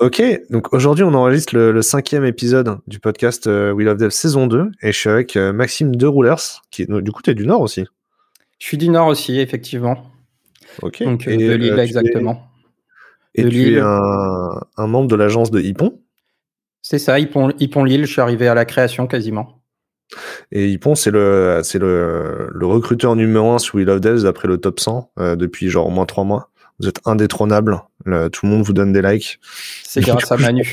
Ok, donc aujourd'hui on enregistre le, cinquième épisode du podcast euh, We Love Dev saison 2 et je suis avec euh, Maxime De Roulers, qui du coup tu es du Nord aussi. Je suis du Nord aussi, effectivement. Ok. Donc euh, de Lille exactement. Et tu es un, membre de l'agence de Hippon C'est ça, Hippon, Lille, je suis arrivé à la création quasiment. Et Hippon, c'est le, c'est le, le recruteur numéro 1 sur We Love Devs d'après le top 100 depuis genre au moins 3 mois vous êtes indétrônable. tout le monde vous donne des likes. C'est grâce à Manu.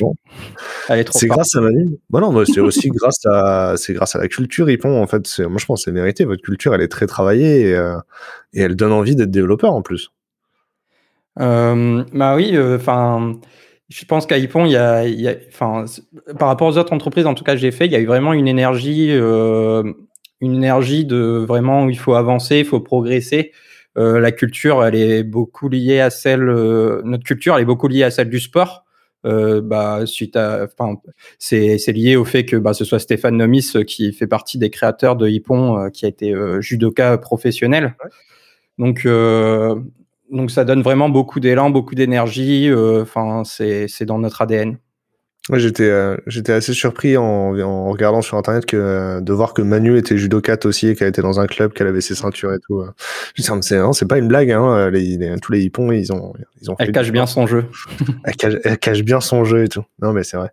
C'est grâce à Manu. Bon non, c'est aussi grâce à c'est grâce à la culture Ipon en fait. Moi je pense c'est mérité. Votre culture elle est très travaillée et, euh, et elle donne envie d'être développeur en plus. Euh, bah oui, euh, enfin. je pense qu'à Ipon, il y a, y a par rapport aux autres entreprises, en tout cas, j'ai fait, il y a eu vraiment une énergie, une énergie de vraiment où il faut avancer, il faut progresser. Euh, la culture, elle est beaucoup liée à celle, euh, notre culture, elle est beaucoup liée à celle du sport. Euh, bah, suite à, enfin, c'est, c'est lié au fait que bah, ce soit Stéphane Nomis qui fait partie des créateurs de Hippon, qui a été judoka professionnel. Donc, donc ça donne vraiment beaucoup d'élan, beaucoup d'énergie. Enfin, c'est, c'est dans notre ADN j'étais euh, j'étais assez surpris en, en, regardant sur internet que de voir que Manu était judokate aussi et qu'elle était dans un club, qu'elle avait ses ceintures et tout. Dis, c'est c'est pas une blague hein, les, tous les hippons ils ont ils ont. Elle cache bien son jeu. elle, cache, bien son jeu et tout. Non mais c'est vrai.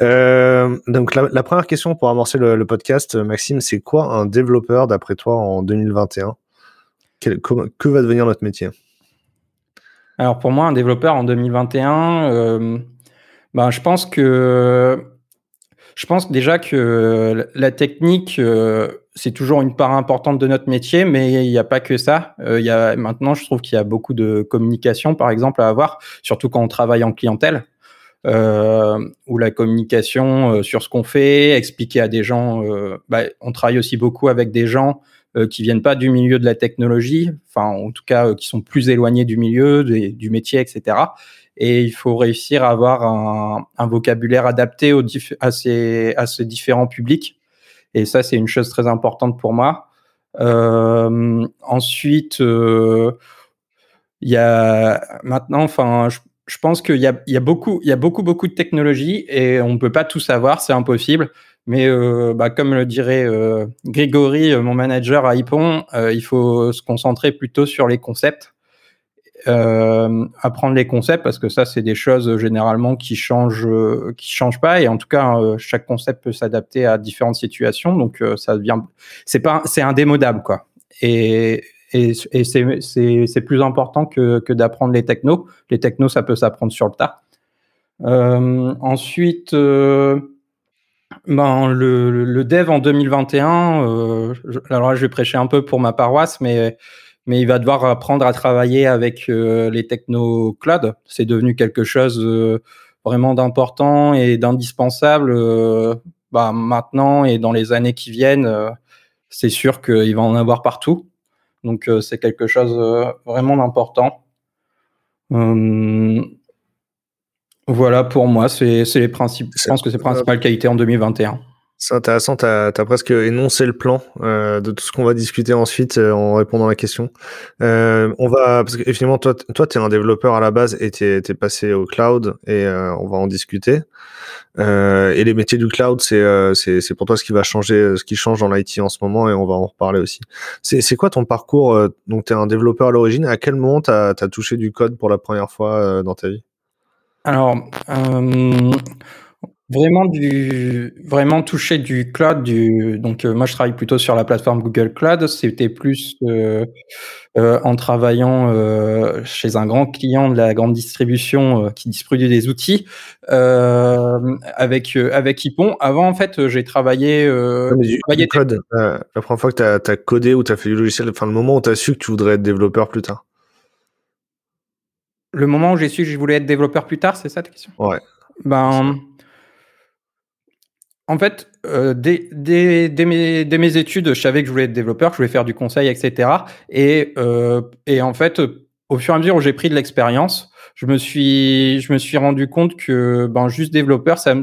Euh, donc la, la, première question pour amorcer le, le podcast, Maxime, c'est quoi un développeur d'après toi en 2021 Quel, que, va devenir notre métier? Alors pour moi, un développeur en 2021. Ben, je pense que je pense déjà que la technique, euh, c'est toujours une part importante de notre métier, mais il n'y a pas que ça. Euh, il y a, maintenant, je trouve qu'il y a beaucoup de communication, par exemple, à avoir, surtout quand on travaille en clientèle, euh, où la communication sur ce qu'on fait, expliquer à des gens. Bah, on travaille aussi beaucoup avec des gens qui viennent pas du milieu de la technologie, enfin, en tout cas, qui sont plus éloignés du milieu, du métier, etc et il faut réussir à avoir un, vocabulaire adapté à, ces, différents publics. Et ça, c'est une chose très importante pour moi. Euh, ensuite, euh, il y a maintenant, je, pense qu'il y a, beaucoup, il y a beaucoup, beaucoup de technologies et on ne peut pas tout savoir, c'est impossible. Mais euh, bah, comme le dirait Grégory, mon manager à Ipon, il faut se concentrer plutôt sur les concepts euh, apprendre les concepts parce que ça c'est des choses euh, généralement qui changent euh, qui changent pas. Et en tout cas chaque concept peut s'adapter à différentes situations. Donc ça devient c'est pas c'est indémodable quoi. Et et, et c'est c'est plus important que que d'apprendre les technos. Les technos ça peut s'apprendre sur le tas. Ensuite ben le, le dev en 2021 alors là je vais prêcher un peu pour ma paroisse mais mais il va devoir apprendre à travailler avec euh, les techno cloud. C'est devenu quelque chose euh, vraiment d'important et d'indispensable euh, bah, maintenant et dans les années qui viennent. c'est sûr qu'il va en avoir partout. Donc c'est quelque chose vraiment d'important. Hum, voilà pour moi, c'est les principes. Je pense que c'est les principales qualités en 2021. C'est intéressant, tu as, presque énoncé le plan euh, de tout ce qu'on va discuter ensuite euh, en répondant à la question. Euh, on va, parce que finalement, toi, tu es un développeur à la base et tu es, passé au cloud et on va en discuter. et les métiers du cloud, c'est pour toi ce qui va changer, ce qui change dans l'IT en ce moment et on va en reparler aussi. C'est quoi ton parcours Donc, tu es un développeur à l'origine. À quel moment tu as, touché du code pour la première fois dans ta vie? Alors, Vraiment du vraiment toucher du cloud, du donc euh, moi je travaille plutôt sur la plateforme Google Cloud. C'était plus euh, euh, en travaillant chez un grand client de la grande distribution qui distribue des outils avec avec Hippon. Avant en fait j'ai travaillé, travaillé code. la première fois que tu as, codé ou tu as fait du logiciel, enfin le moment où tu as su que tu voudrais être développeur plus tard. Le moment où j'ai su que je voulais être développeur plus tard, c'est ça ta question? Ouais. Ben en fait, euh, dès, mes, études, je savais que je voulais être développeur, que je voulais faire du conseil, etc. Et, euh, et en fait, au fur et à mesure où j'ai pris de l'expérience, je me suis, me rendu compte que ben, juste développeur, ça,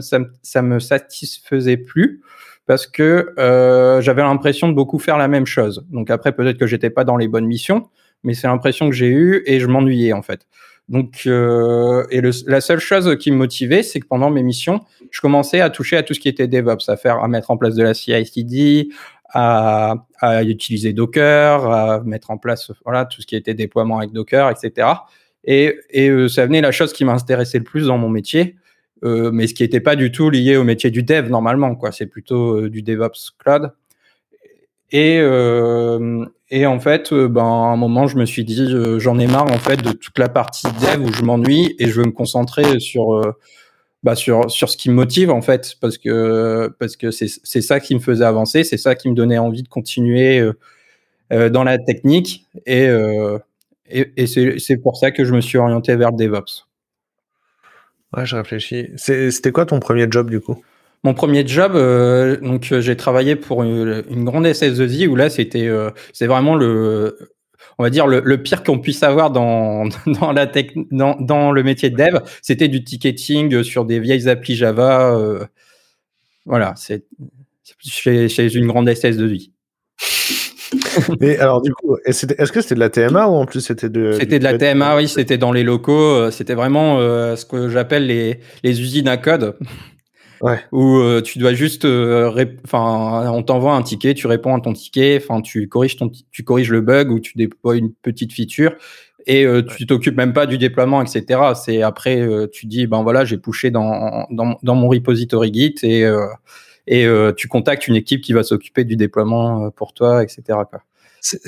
ça me satisfaisait plus parce que euh, j'avais l'impression de beaucoup faire la même chose. Donc après, peut-être que j'étais pas dans les bonnes missions, mais c'est l'impression que j'ai eue et je m'ennuyais en fait. Donc, euh, et la seule chose qui me motivait, c'est que pendant mes missions, je commençais à toucher à tout ce qui était DevOps, à faire, à mettre en place de la CI/CD, à, utiliser Docker, à mettre en place voilà tout ce qui était déploiement avec Docker, etc. Et, euh, ça venait la chose qui m'intéressait le plus dans mon métier, euh, mais ce qui n'était pas du tout lié au métier du dev normalement, quoi. C'est plutôt du DevOps cloud. Et, et en fait, euh, ben, à un moment, je me suis dit, euh, j'en ai marre en fait de toute la partie dev où je m'ennuie et je veux me concentrer sur, euh, bah, sur, sur ce qui me motive en fait, parce que parce que c'est ça qui me faisait avancer, c'est ça qui me donnait envie de continuer dans la technique et et, et c'est pour ça que je me suis orienté vers le DevOps. Ouais, je réfléchis. C'était quoi ton premier job du coup? Mon premier job, euh, donc euh, j'ai travaillé pour une, une grande SS2I où là c'était euh, c'est vraiment le on va dire le, le pire qu'on puisse avoir dans dans la tech, dans, dans le métier de dev, c'était du ticketing sur des vieilles applis Java. Euh, voilà, c'est chez, chez une grande SS2I. Et alors du coup, est-ce que c'était de la TMA ou en plus c'était de C'était de la TMA, oui, c'était dans les locaux, c'était vraiment ce que j'appelle les les usines à code. Ouais. Où euh, tu dois juste, euh, enfin, on t'envoie un ticket, tu réponds à ton ticket, enfin, tu corriges ton, tu corriges le bug ou tu déploies une petite feature et euh, tu t'occupes même pas du déploiement, etc. C'est après, euh, tu dis, ben voilà, j'ai poussé dans, dans, dans mon repository Git et euh, et tu contactes une équipe qui va s'occuper du déploiement pour toi, etc. Quoi.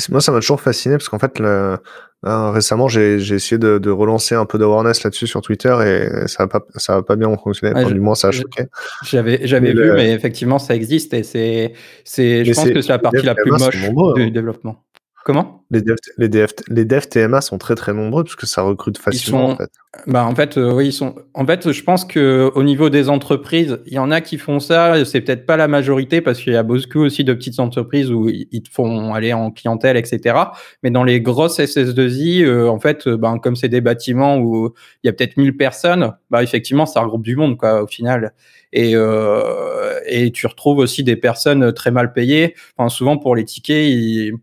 Moi, ça m'a toujours fasciné parce qu'en fait, le, euh, récemment, j'ai essayé de, de, relancer un peu d'awareness là-dessus sur Twitter et ça va pas, ça va pas bien fonctionner. Ouais, enfin, du moins, ça a choqué. J'avais, j'avais vu, le... mais effectivement, ça existe et c'est, c'est, je pense que c'est la partie la plus moche nombreux, du hein. développement. Comment? Les devs, les, dev, les TMA sont très très nombreux parce que ça recrute facilement sont, en fait. Bah en fait euh, oui ils sont. En fait je pense que au niveau des entreprises il y en a qui font ça c'est peut-être pas la majorité parce qu'il y a beaucoup aussi de petites entreprises où ils te font aller en clientèle etc. Mais dans les grosses SS2I euh, en fait euh, ben comme c'est des bâtiments où il y a peut-être 1000 personnes bah effectivement ça regroupe du monde quoi au final et, euh, et tu retrouves aussi des personnes très mal payées. Enfin souvent pour les tickets ils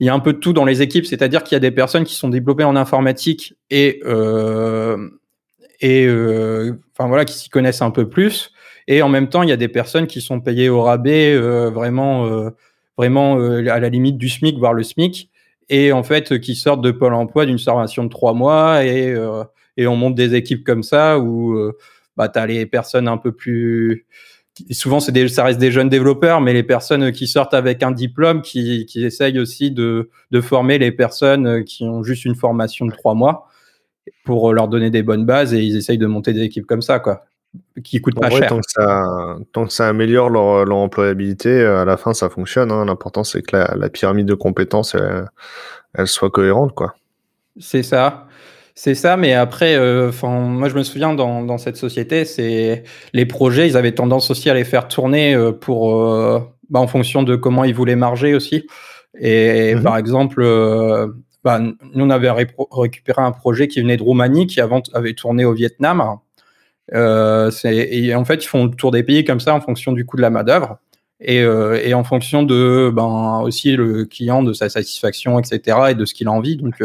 il y a un peu de tout dans les équipes, c'est-à-dire qu'il y a des personnes qui sont développées en informatique et euh, et euh, enfin voilà qui s'y connaissent un peu plus, et en même temps il y a des personnes qui sont payées au rabais, euh, vraiment euh, vraiment euh, à la limite du SMIC voire le SMIC, et en fait qui sortent de Pôle Emploi d'une formation de trois mois et euh, et on monte des équipes comme ça où bah t'as les personnes un peu plus souvent c'est des, ça reste des jeunes développeurs, mais les personnes qui sortent avec un diplôme, qui, qui essayent aussi de, de former les personnes qui ont juste une formation de trois mois pour leur donner des bonnes bases et ils essayent de monter des équipes comme ça, quoi, qui coûtent pas vrai, cher. Tant que, ça, tant que ça améliore leur, leur employabilité, à la fin ça fonctionne. Hein. L'important c'est que la, la, pyramide de compétences elle, elle soit cohérente, quoi. C'est ça. C'est ça, mais après, enfin, euh, moi je me souviens dans, dans cette société, c'est les projets, ils avaient tendance aussi à les faire tourner euh, pour, euh, bah, en fonction de comment ils voulaient marger aussi. Et mmh. par exemple, bah, nous on avait ré récupéré un projet qui venait de Roumanie, qui avant avait tourné au Vietnam. Et en fait, ils font le tour des pays comme ça en fonction du coût de la main d'œuvre et, et en fonction de, ben aussi le client, de sa satisfaction, etc. et de ce qu'il a envie. Donc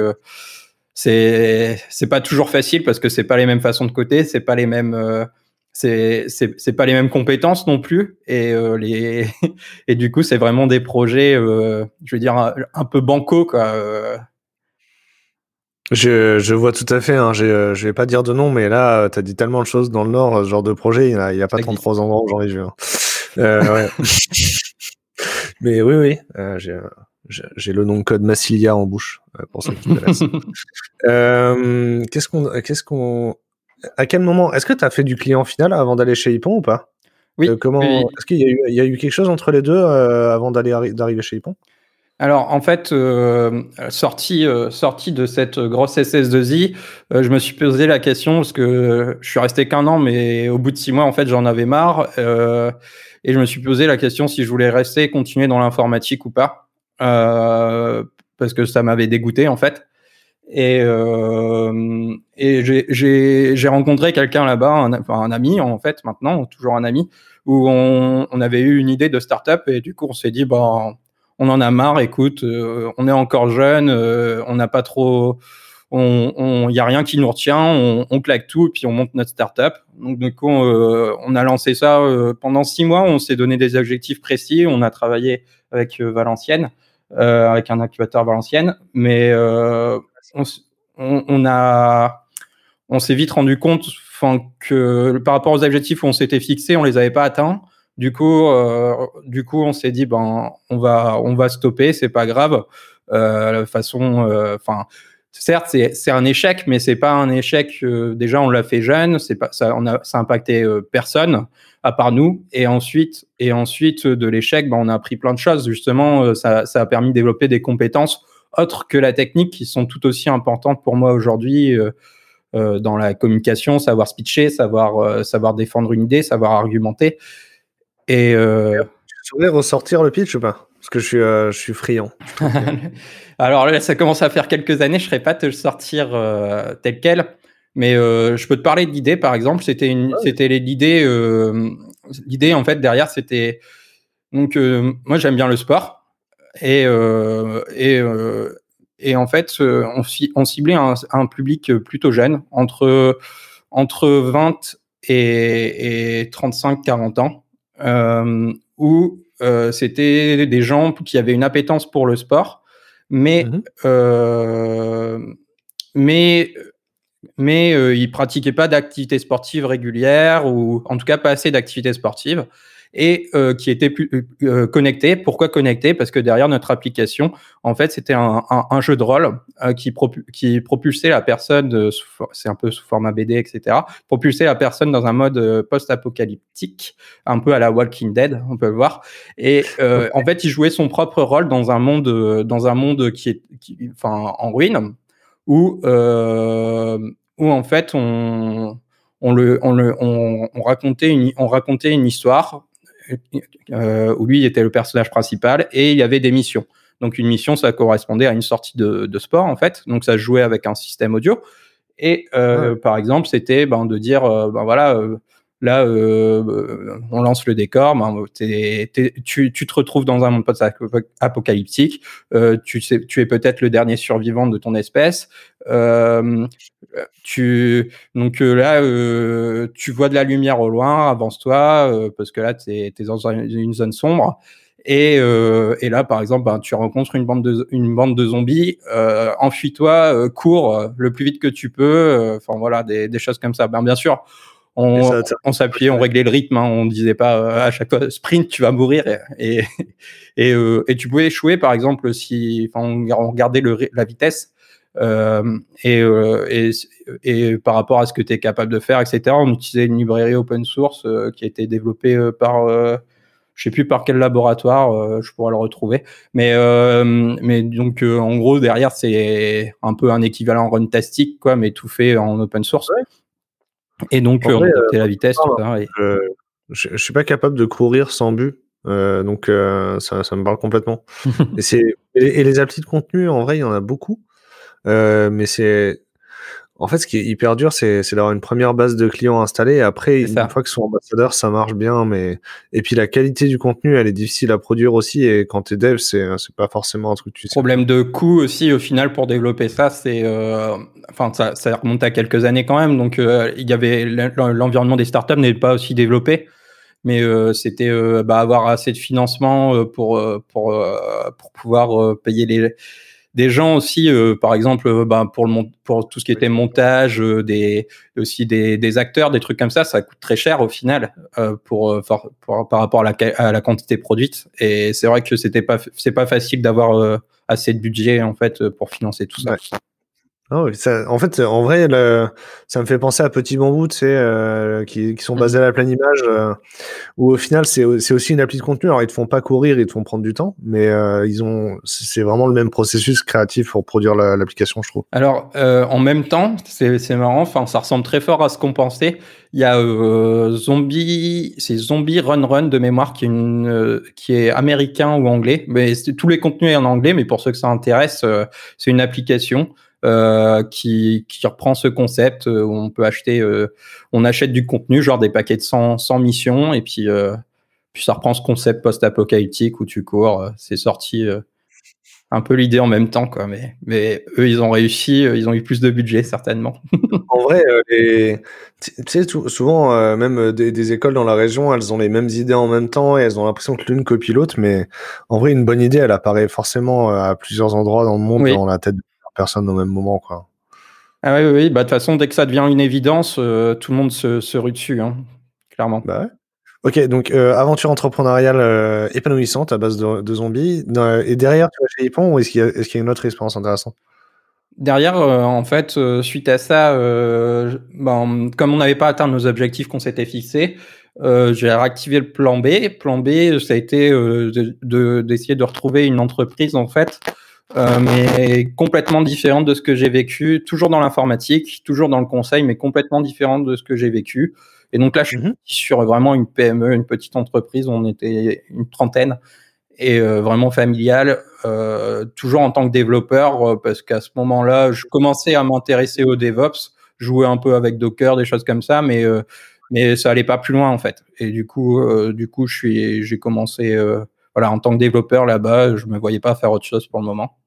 c'est c'est pas toujours facile parce que c'est pas les mêmes façons de côté, c'est pas les mêmes euh, c'est c'est pas les mêmes compétences non plus et euh, les et du coup c'est vraiment des projets euh, je veux dire un, un peu banco quoi. Euh. Je, je vois tout à fait. Hein. Je, je vais pas dire de nom, mais là, tu as dit tellement de choses dans le Nord, ce genre de projet. Il n'y a, il y a pas 33 endroits où j'en ai vu. Hein. ouais. mais oui, oui. j'ai j'ai le nom de code Massilia en bouche euh, pour ceux qui euh, qu'est-ce qu'on, qu'est-ce qu'on, à quel moment, est-ce que tu as fait du client final avant d'aller chez Hippon ou pas? Oui. Euh, comment, oui. est-ce qu'il y a, eu, il y a eu quelque chose entre les deux euh, avant d'aller d'arriver chez Hippon? Alors en fait, sorti, sorti de cette grosse SS2I, euh, je me suis posé la question parce que je suis resté qu'un an, mais au bout de six mois, en fait, j'en avais marre et je me suis posé la question si je voulais rester, continuer dans l'informatique ou pas. Euh, parce que ça m'avait dégoûté en fait. Et, euh, j'ai rencontré quelqu'un là-bas, un, ami en fait maintenant, toujours un ami, où on, on avait eu une idée de start-up et du coup on s'est dit bon, on en a marre, écoute, euh, on est encore jeune, on n'a pas trop, on, il y a rien qui nous retient, on, on, claque tout et puis on monte notre startup. Donc, du coup, on a lancé ça pendant six mois. On s'est donné des objectifs précis. On a travaillé avec Valenciennes, avec un incubateur Valenciennes, mais on, on, a, on s'est vite rendu compte, que par rapport aux objectifs où on s'était fixé, on les avait pas atteints. Du coup, du coup, on s'est dit, ben, on va, on va stopper, c'est pas grave. Euh, façon, enfin certes, c'est un échec, mais c'est pas un échec. Euh, déjà, on l'a fait jeune, c'est pas ça, on a impacté euh, personne à part nous. Et ensuite, et ensuite de l'échec, ben, on a appris plein de choses. Justement, euh, ça, ça, a permis de développer des compétences autres que la technique qui sont tout aussi importantes pour moi aujourd'hui dans la communication, savoir speecher, savoir savoir défendre une idée, savoir argumenter. Et tu voudrais ressortir le pitch ou pas? Parce que je suis je suis friand. Alors là, ça commence à faire quelques années, je ne serais pas te le sortir euh, tel quel, mais euh, je peux te parler de l'idée, par exemple. C'était une, c'était l'idée, euh, l'idée en fait derrière, c'était donc moi j'aime bien le sport et et et en fait on, on ciblait un, un, public plutôt jeune, entre entre 20 et, et 35-40 ans, où c'était des gens qui avaient une appétence pour le sport mais mmh euh, mais mais euh, il pratiquait pas d'activité sportive régulière ou en tout cas pas assez d'activité sportive et euh, qui était plus, euh, connecté. Pourquoi connecté? Parce que derrière notre application, en fait, c'était un, un, un, jeu de rôle euh, qui, propu qui propulsait la personne, c'est un peu sous format BD, etc., propulsait la personne dans un mode post-apocalyptique, un peu à la Walking Dead, on peut le voir. Et en fait, il jouait son propre rôle dans un monde, dans un monde qui est, qui, enfin, en ruine, où, où en fait, on on, le, on, le, on, on, racontait une, on racontait une histoire euh, où lui était le personnage principal et il y avait des missions. Donc une mission, ça correspondait à une sortie de, de sport en fait. Donc ça jouait avec un système audio. Et euh, par exemple, c'était ben, de dire, euh, ben voilà, euh, Là, euh, on lance le décor. Ben, tu, te retrouves dans un monde post-apocalyptique. Euh, tu, es peut-être le dernier survivant de ton espèce. Euh, tu, donc là, tu vois de la lumière au loin. Avance-toi parce que là, tu es, dans une zone sombre. Et, là, par exemple, ben, tu rencontres une bande de, zombies. Euh, Enfuis-toi, cours le plus vite que tu peux. Enfin voilà, des, des choses comme ça. Ben, bien sûr, on, on s'appuyait, on réglait le rythme, hein, on disait pas euh, à chaque fois sprint, tu vas mourir et et, et, euh, et tu pouvais échouer par exemple si enfin, on, regardait le, la vitesse euh, et, euh, et, et, par rapport à ce que tu es capable de faire, etc. On utilisait une librairie open source qui a été développée par je sais plus par quel laboratoire, je pourrais le retrouver. Mais mais donc en gros derrière c'est un peu un équivalent Runtastic quoi, mais tout fait en open source. Et donc, euh, on euh, la vitesse, tout ça. Je, je, suis pas capable de courir sans but. Euh, donc euh, ça, ça, me parle complètement. et, et, les applis de contenu, en vrai, il y en a beaucoup. Euh, mais c'est en fait, ce qui est hyper dur, c'est d'avoir une première base de clients installée. Et après, une fois qu'ils sont ambassadeurs, ça marche bien. Mais et puis la qualité du contenu, elle est difficile à produire aussi. Et quand tu es dev, c'est pas forcément un truc que tu sais. Problème de coût aussi au final pour développer ça, c'est euh... enfin ça, ça, remonte à quelques années quand même. Donc euh, il y avait l'environnement des startups n'est pas aussi développé mais euh, c'était bah, avoir assez de financement pour pour pour pouvoir payer les des gens aussi, euh, par exemple, euh, ben, pour, le, pour tout ce qui était montage, euh, des, aussi des, des, acteurs, des trucs comme ça, ça coûte très cher au final pour, pour, par rapport à la, à la quantité produite. Et c'est vrai que c'était pas c'est pas facile d'avoir assez de budget en fait pour financer tout ça. Oh, ça, en fait, en vrai, le, ça me fait penser à Petit Bambou, tu sais, euh, qui, qui, sont basés à la pleine image, euh, où au final, c'est aussi une appli de contenu. Alors, ils te font pas courir, ils te font prendre du temps, mais euh, ils ont, c'est vraiment le même processus créatif pour produire l'application, je trouve. Alors, en même temps, c'est marrant, enfin, ça ressemble très fort à ce qu'on pensait. Il y a Zombie, c'est Zombie Run Run de mémoire, qui est, une, qui est américain ou anglais, mais tous les contenus en anglais, mais pour ceux que ça intéresse, c'est une application. Euh, qui, qui, reprend ce concept euh, où on peut acheter, euh, on achète du contenu, genre des paquets de 100, 100 missions, et puis, puis ça reprend ce concept post-apocalyptique où tu cours. c'est sorti un peu l'idée en même temps, quoi. Mais, mais eux, ils ont réussi, ils ont eu plus de budget, certainement. en vrai, tu sais, souvent, même des, écoles dans la région, elles ont les mêmes idées en même temps et elles ont l'impression que l'une copie l'autre. Mais en vrai, une bonne idée, elle apparaît forcément à plusieurs endroits dans le monde, dans la tête de personne au même moment, quoi. Ah oui, oui, bah de toute façon, dès que ça devient une évidence, euh, tout le monde se, se rue dessus, hein, clairement. Bah ouais. Ok, donc euh, aventure entrepreneuriale euh, épanouissante à base de, de zombies. et derrière, tu vas chez Ypon ou est-ce qu'il y, est y, a une autre expérience intéressante? Derrière, en fait, suite à ça, ben, comme on n'avait pas atteint nos objectifs qu'on s'était fixés, j'ai réactivé le plan B. Plan B, ça a été d'essayer de, de, de retrouver une entreprise en fait euh, mais complètement différente de ce que j'ai vécu, toujours dans l'informatique, toujours dans le conseil, mais complètement différente de ce que j'ai vécu. Et donc là, je suis mhm. sur vraiment une PME, une petite entreprise, on était une trentaine, et euh, vraiment familiale, euh, toujours en tant que développeur, euh, parce qu'à ce moment-là, je commençais à m'intéresser au DevOps, jouer un peu avec Docker, des choses comme ça, mais euh, mais ça allait pas plus loin en fait. Et du coup, du coup, je suis, j'ai commencé voilà, en tant que développeur là-bas, je me voyais pas faire autre chose pour le moment.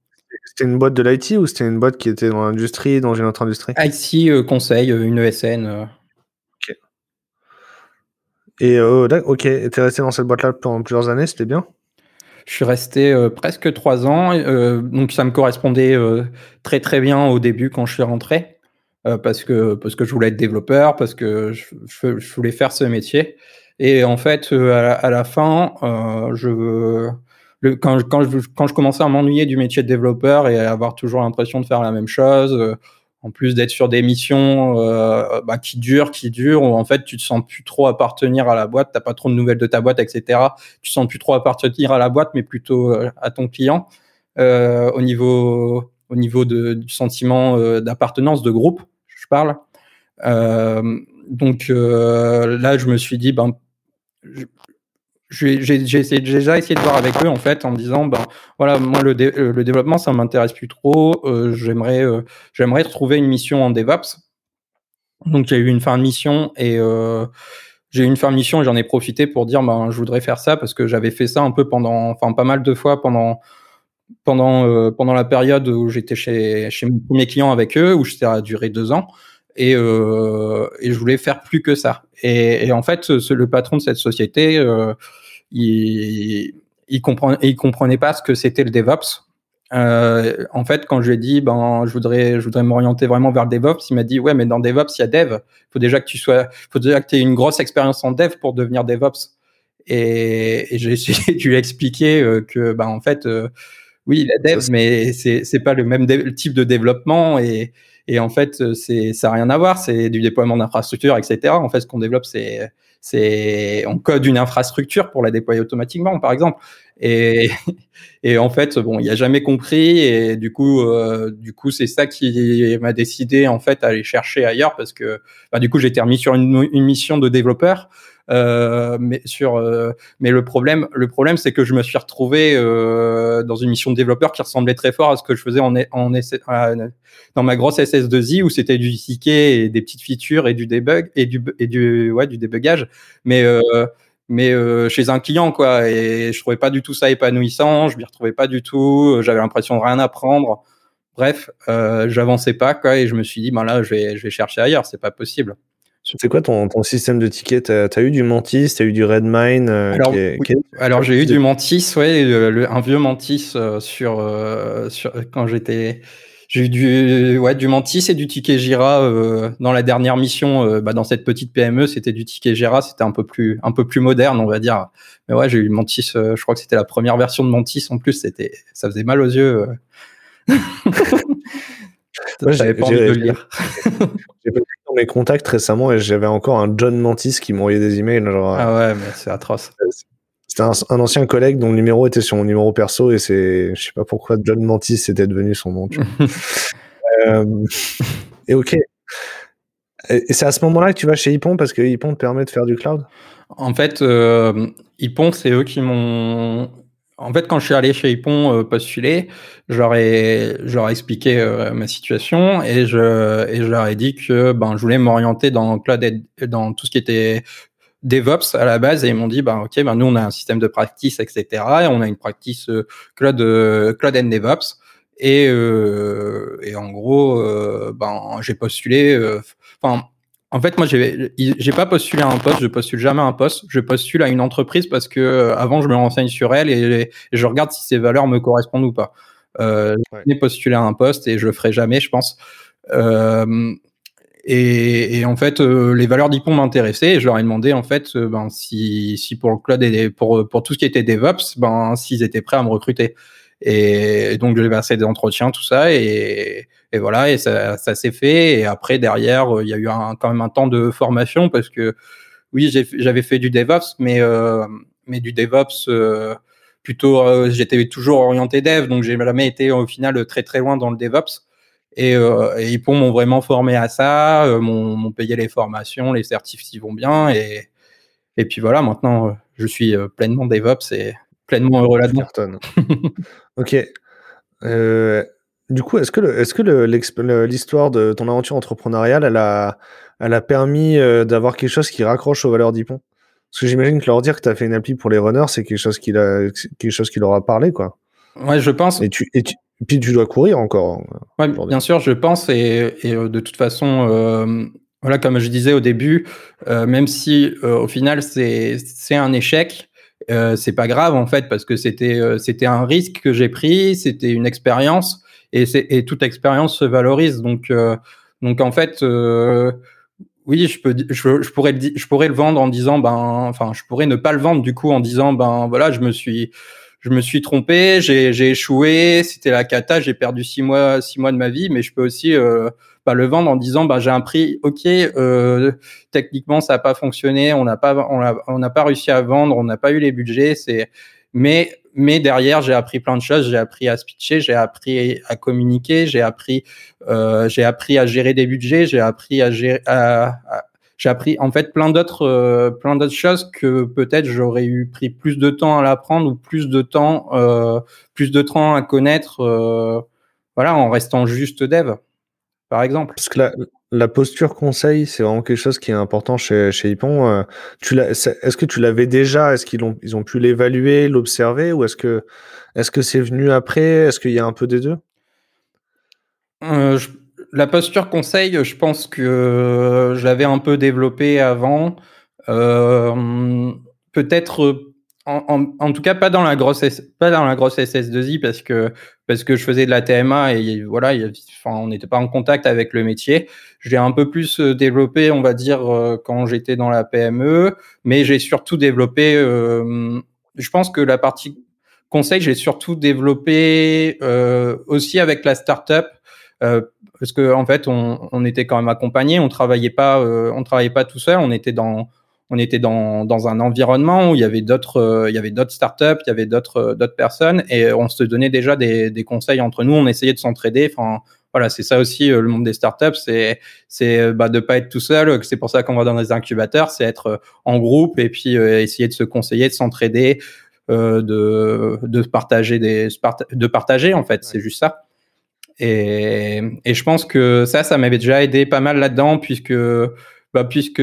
C'était une boîte de l'IT ou c'était une boîte qui était dans l'industrie, dans une autre industrie? IT, euh, conseil, euh, une ESN. Euh. Ok. Et ok, tu es resté dans cette boîte-là pendant plusieurs années, c'était bien? Je suis resté presque trois ans, donc ça me correspondait très très bien au début quand je suis rentré, parce, que, parce que je voulais être développeur, parce que je, je voulais faire ce métier. Et en fait, à la, fin, je quand, quand, je, quand je commençais à m'ennuyer du métier de développeur et à avoir toujours l'impression de faire la même chose, euh, en plus d'être sur des missions euh, bah, qui durent, qui durent, où en fait tu te sens plus trop appartenir à la boîte, t'as pas trop de nouvelles de ta boîte, etc. Tu te sens plus trop appartenir à la boîte, mais plutôt euh, à ton client au niveau au niveau de, du sentiment d'appartenance de groupe, je parle. donc là, je me suis dit, ben, j'ai déjà essayé de voir avec eux en fait en disant ben voilà moi le, euh, le développement ça m'intéresse plus trop euh, j'aimerais euh, j'aimerais trouver une mission en DevOps donc j'ai eu une fin de mission et j'ai eu une fin de mission et j'en ai profité pour dire ben je voudrais faire ça parce que j'avais fait ça un peu pendant enfin pas mal de fois pendant pendant pendant la période où j'étais chez chez mon premier client avec eux où ça a duré deux ans et, et, je voulais faire plus que ça. Et, en fait, ce, le patron de cette société, il, il, comprenait pas ce que c'était le DevOps. Euh, en fait, quand je lui ai dit, ben, je voudrais, je voudrais m'orienter vraiment vers le DevOps, il m'a dit, ouais, mais dans DevOps, il y a Dev. Il faut déjà que tu sois, faut déjà que tu aies une grosse expérience en Dev pour devenir DevOps. Et, et j'ai lui expliquer euh, que, ben, en fait, euh, oui, la Dev, mais c'est, c'est pas le même type de développement et, et en fait, euh, c'est ça n'a rien à voir. C'est du déploiement d'infrastructures, etc. En fait, ce qu'on développe, c'est c'est on code une infrastructure pour la déployer automatiquement, par exemple. Et, et en fait, bon, il a jamais compris. Et du coup, euh, du coup, c'est ça qui m'a décidé en fait à aller chercher ailleurs parce que bah, du coup, j'étais remis sur une, une mission de développeur. Euh, mais sur, euh, mais le problème, le problème, c'est que je me suis retrouvé euh, dans une mission de développeur qui ressemblait très fort à ce que je faisais en, en dans ma grosse SS2I où c'était du ticket et des petites features et du debug et du et du ouais du débugage, mais mais chez un client quoi. Et je trouvais pas du tout ça épanouissant je m'y retrouvais pas du tout j'avais l'impression de rien apprendre. Bref euh, j'avançais pas quoi et je me suis dit ben là je vais je vais chercher ailleurs c'est pas possible c'est quoi ton, ton, système de tickets? T'as as eu du Mantis, t'as eu du Redmine euh, Alors, Alors j'ai eu du Mantis, ouais, un vieux Mantis euh, sur, euh, sur quand j'étais. J'ai eu du, ouais, du Mantis et du ticket Jira dans la dernière mission. bah, dans cette petite PME, c'était du ticket Jira, c'était un peu plus, un peu plus moderne, on va dire. Mais ouais, j'ai eu Mantis. je crois que c'était la première version de Mantis. En plus, c'était, ça faisait mal aux yeux. J'avais pas envie de le lire. J'ai pas dans mes contacts récemment et j'avais encore un John Mantis qui m'envoyait des emails. Genre, ah ouais, mais c'est atroce. C'était un, ancien collègue dont le numéro était sur mon numéro perso et c'est, je sais pas pourquoi John Mantis était devenu son nom. euh, et ok. Et c'est à ce moment-là que tu vas chez Ipon parce que Ipon te permet de faire du cloud? En fait, euh, Ipon, c'est eux qui m'ont en fait, quand je suis allé chez Ipon euh, postuler, je leur expliqué euh, ma situation et je, et je leur ai dit que ben, je voulais m'orienter dans cloud, dans tout ce qui était DevOps à la base et ils m'ont dit bah ok ben nous on a un système de practice etc et on a une practice cloud cloud and DevOps et et en gros ben j'ai postulé enfin en fait, moi, j'ai pas postulé à un poste, je postule jamais à un poste. Je postule à une entreprise parce que avant, je me renseigne sur elle et, je regarde si ces valeurs me correspondent ou pas. Euh, J'ai postulé à un poste et je le ferai jamais, je pense. Euh, et, en fait, euh, les valeurs d'Ipon m'intéressaient et je leur ai demandé en fait, euh, ben, si, si pour le cloud et pour, pour tout ce qui était DevOps, ben, s'ils étaient prêts à me recruter. Et, donc, j'ai passé des entretiens, tout ça, et, et voilà, et ça, ça s'est fait. Et après, derrière, il y a eu un, quand même un temps de formation parce que oui, j'avais fait du DevOps, mais, euh, mais du DevOps euh, plutôt, euh, j'étais toujours orienté dev, donc j'ai jamais été au final très très loin dans le DevOps. Et, euh, et ils m'ont vraiment formé à ça, euh, m'ont payé les formations, les certifs qui vont bien. Et, et puis voilà, maintenant, je suis pleinement DevOps et pleinement heureux là-dedans. ok. Euh, du coup, est-ce que, est-ce que l'histoire de ton aventure entrepreneuriale, elle a, elle a permis euh, d'avoir quelque chose qui raccroche aux valeurs d'Ipon Parce que j'imagine que leur dire que tu as fait une appli pour les runners, c'est quelque chose qui, quelque chose qui leur a parlé, quoi. Ouais, je pense. Et, tu, et, puis tu dois courir encore. Ouais, bien sûr, je pense. Et, et euh, de toute façon, euh, voilà, comme je disais au début, même si au final c'est un échec, euh, c'est pas grave en fait parce que c'était euh, c'était un risque que j'ai pris, c'était une expérience et, et toute expérience se valorise. Donc euh, donc en fait euh, oui, je peux je, je, pourrais le je pourrais le vendre en disant ben enfin je pourrais ne pas le vendre du coup en disant ben voilà je me suis je me suis trompé, j'ai échoué, c'était la cata, j'ai perdu six mois six mois de ma vie, mais je peux aussi euh, le vendre en disant bah j'ai un prix ok euh, techniquement ça n'a pas fonctionné on n'a pas on n'a pas réussi à vendre on n'a pas eu les budgets c'est mais mais derrière j'ai appris plein de choses j'ai appris à pitcher j'ai appris à communiquer j'ai appris euh, j'ai appris à gérer des budgets j'ai appris à gérer j'ai appris en fait plein d'autres euh, plein d'autres choses que peut-être j'aurais eu pris plus de temps à l'apprendre ou plus de temps plus de temps à connaître voilà en restant juste dev par exemple. Parce que la, posture conseil, c'est vraiment quelque chose qui est important chez, chez Ipon. Euh, est-ce que tu l'avais déjà? Est-ce qu'ils ont, ils ont pu l'évaluer, l'observer? Ou est-ce que est-ce que c'est venu après? Est-ce qu'il y a un peu des deux? Euh, La posture conseil, je pense que je l'avais un peu développée avant. Euh, peut-être en, tout cas pas dans la grosse pas dans la grosse SS2I parce que parce que je faisais de la TMA et voilà enfin on n'était pas en contact avec le métier. J'ai un peu plus euh, développé on va dire euh, quand j'étais dans la PME mais j'ai surtout développé euh, je pense que la partie conseil j'ai surtout développé aussi avec la startup parce que en fait on, on était quand même accompagné on travaillait pas on travaillait pas tout seul on était dans on était dans, dans un environnement où il y avait d'autres euh, il y avait d'autres startups, il y avait d'autres euh, d'autres personnes et on se donnait déjà des, des conseils entre nous, on essayait de s'entraider. Enfin voilà, c'est ça aussi euh, le monde des startups, c'est c'est bah, de pas être tout seul. C'est pour ça qu'on va dans les incubateurs, c'est être en groupe et puis essayer de se conseiller, de s'entraider, euh, de de partager des de partager en fait, c'est juste ça. Et, et je pense que ça, ça m'avait déjà aidé pas mal là-dedans puisque bah, puisque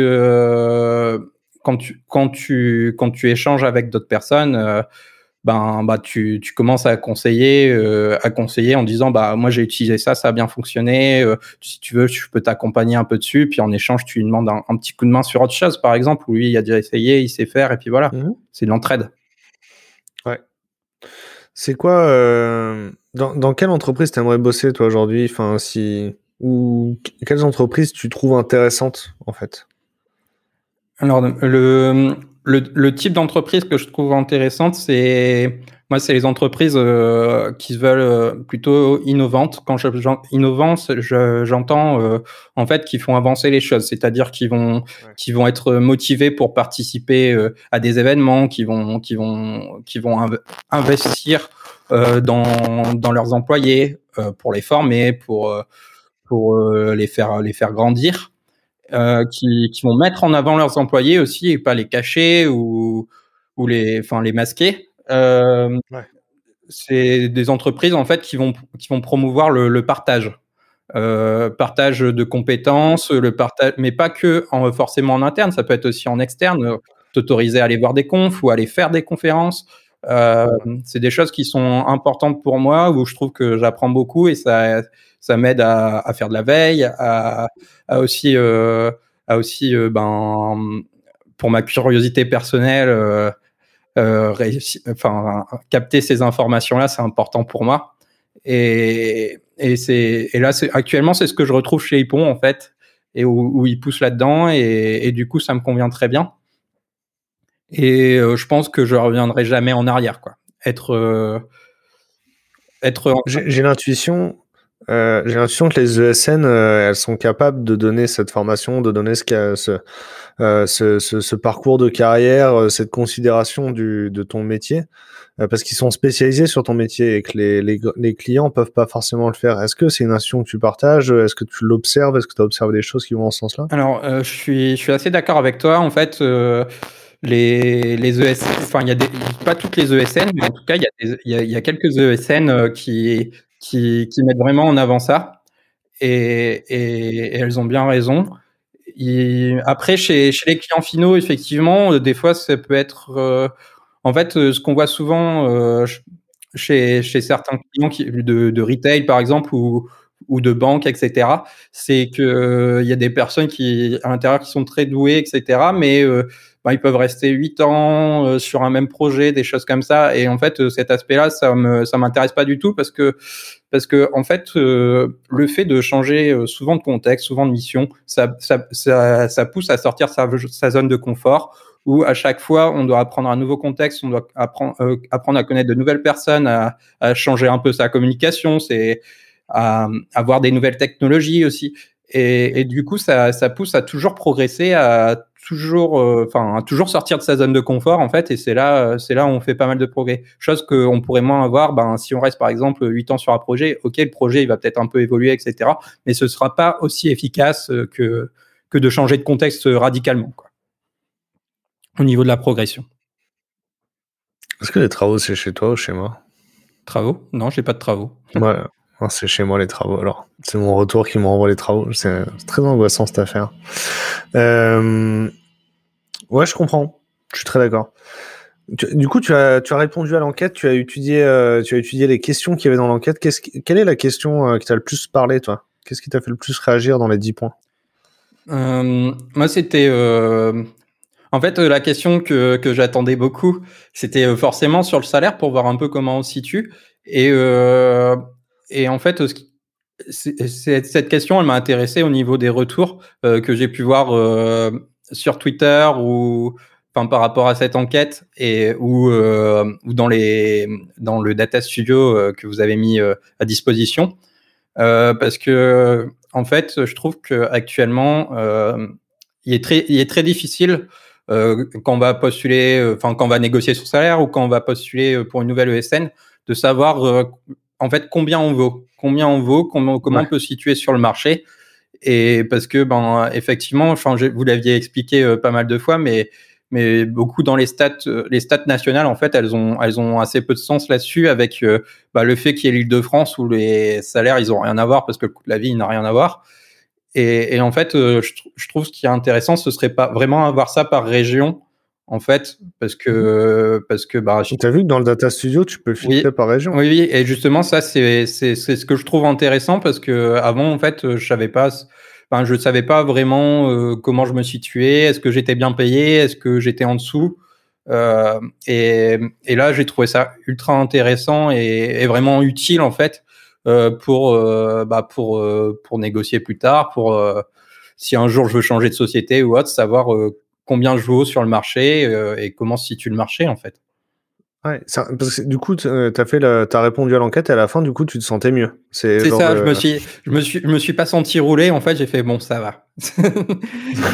quand tu quand tu quand tu échanges avec d'autres personnes euh, ben bah tu, tu commences à conseiller euh, à conseiller en disant bah moi j'ai utilisé ça ça a bien fonctionné euh, si tu veux je peux t'accompagner un peu dessus. Puis en échange tu lui demandes un, petit coup de main sur autre chose par exemple où lui il a déjà essayé il sait faire et puis voilà. Mmh. C'est de l'entraide. Ouais. C'est quoi dans, dans quelle entreprise tu aimerais bosser toi aujourd'hui? Enfin si ou quelles entreprises tu trouves intéressantes en fait? Alors, le, le, type d'entreprise que je trouve intéressante, c'est moi, c'est les entreprises euh, qui se veulent euh, plutôt innovantes. Quand je innovance, j'entends euh, en fait qui font avancer les choses, c'est-à-dire qui vont qui vont être motivés pour participer à des événements, qui vont qui vont qui vont investir dans dans leurs employés pour les former, pour pour les faire les faire grandir. Euh, qui, qui, vont mettre en avant leurs employés aussi et pas les cacher ou, ou les, enfin, les masquer. Euh, ouais. C'est des entreprises en fait qui vont, qui vont promouvoir le, le partage. euh, partage de compétences, le partage, mais pas que en, forcément en interne, ça peut être aussi en externe, t'autoriser à aller voir des confs ou aller faire des conférences. Euh, c'est des choses qui sont importantes pour moi, où je trouve que j'apprends beaucoup et ça, ça m'aide à, faire de la veille, à, aussi, euh, à aussi euh, ben, pour ma curiosité personnelle, euh, euh enfin, capter ces informations-là, c'est important pour moi. Et, et, et là, actuellement, c'est ce que je retrouve chez Hippon, en fait, et où, où il pousse là-dedans, et, du coup, ça me convient très bien. Et euh, je pense que je reviendrai jamais en arrière, quoi. Être, euh, être. J'ai, l'intuition, euh, j'ai l'impression que les ESN, euh, elles sont capables de donner cette formation, de donner ce, ce, euh, ce, ce, ce, parcours de carrière, cette considération du, de ton métier, parce qu'ils sont spécialisés sur ton métier et que les, les, les, clients peuvent pas forcément le faire. Est-ce que c'est une intuition que tu partages? Est-ce que tu l'observes? Est-ce que tu as observé des choses qui vont en ce sens-là? Alors, je, suis, je suis assez d'accord avec toi. En fait, les, les ESN, enfin, il y a des, pas toutes les ESN, mais en tout cas, il y a, y a, quelques ESN qui qui, qui, mettent vraiment en avant ça. Et, et, elles ont bien raison. Après, chez, chez, les clients finaux, effectivement, des fois, ça peut être. Euh, en fait, ce qu'on voit souvent euh, chez, chez, certains clients de, de, retail, par exemple, ou, ou de banque, etc., c'est qu'il euh, y a des personnes qui, à l'intérieur qui sont très douées, etc., mais euh, ben, ils peuvent rester huit ans euh, sur un même projet, des choses comme ça. Et en fait, euh, cet aspect-là, ça me ça m'intéresse pas du tout parce que parce que en fait, euh, le fait de changer souvent de contexte, souvent de mission, ça ça, ça, ça pousse à sortir sa, zone de confort où à chaque fois on doit apprendre un nouveau contexte, on doit apprendre, euh, apprendre à connaître de nouvelles personnes, à, à changer un peu sa communication, c'est à avoir des nouvelles technologies aussi. Et, et, du coup, ça, ça pousse à toujours progresser, à toujours, euh, enfin, toujours sortir de sa zone de confort en fait, et c'est là, c'est là où on fait pas mal de progrès. Chose qu'on pourrait moins avoir, ben, si on reste par exemple 8 ans sur un projet, ok, le projet il va peut-être un peu évoluer, etc. Mais ce sera pas aussi efficace que que de changer de contexte radicalement, quoi. Au niveau de la progression. Est-ce que les travaux c'est chez toi ou chez moi? Travaux? Non, j'ai pas de travaux. Ouais. C'est chez moi les travaux. Alors, c'est mon retour qui m'envoie les travaux. C'est très angoissant cette affaire. Euh... Ouais, je comprends. Je suis très d'accord. Du coup, tu as, tu as répondu à l'enquête, tu as étudié, euh, tu as étudié les questions qu'il y avait dans l'enquête. Quelle est la question euh, qui t'a le plus parlé, toi? Qu'est-ce qui t'a fait le plus réagir dans les 10 points? Moi, c'était. En fait, la question que, que j'attendais beaucoup, c'était forcément sur le salaire pour voir un peu comment on se situe. Et, et en fait, cette question, elle m'a intéressé au niveau des retours euh, que j'ai pu voir euh, sur Twitter ou par rapport à cette enquête et ou, euh, dans les dans le data studio euh, que vous avez mis euh, à disposition. Parce que en fait, je trouve que actuellement il est très il est très difficile quand on va postuler, enfin quand on va négocier son salaire ou quand on va postuler pour une nouvelle ESN, de savoir en fait combien on vaut, combien on vaut, comment, comment ouais. on peut se situer sur le marché? Et parce que, ben, effectivement, enfin, vous l'aviez expliqué euh, pas mal de fois, mais, mais beaucoup dans les stats, euh, les stats nationales, en fait, elles ont, elles ont assez peu de sens là-dessus avec euh, bah, le fait qu'il y ait l'île de France où les salaires, ils ont rien à voir parce que le coût de la vie, il n'a rien à voir. Et, et en fait, je, je, trouve ce qui est intéressant, ce serait pas vraiment avoir ça par région en fait, parce que parce que bah. Tu as vu que dans le data studio, tu peux filtrer oui, par région. Oui, oui, et justement ça c'est c'est c'est ce que je trouve intéressant parce que avant en fait je savais pas, enfin je savais pas vraiment euh, comment je me situais, est-ce que j'étais bien payé, est-ce que j'étais en dessous. Euh, et, et là j'ai trouvé ça ultra intéressant et, et vraiment utile en fait euh, pour bah pour pour négocier plus tard, pour si un jour je veux changer de société ou autre, savoir combien je vaux sur le marché euh, et comment se situe le marché en fait. Ouais, ça, parce que du coup, tu as fait, as répondu à l'enquête et à la fin, du coup, tu te sentais mieux. C'est ça. De... Je me suis, je me suis, je me suis pas senti rouler. En fait, j'ai fait bon, ça va.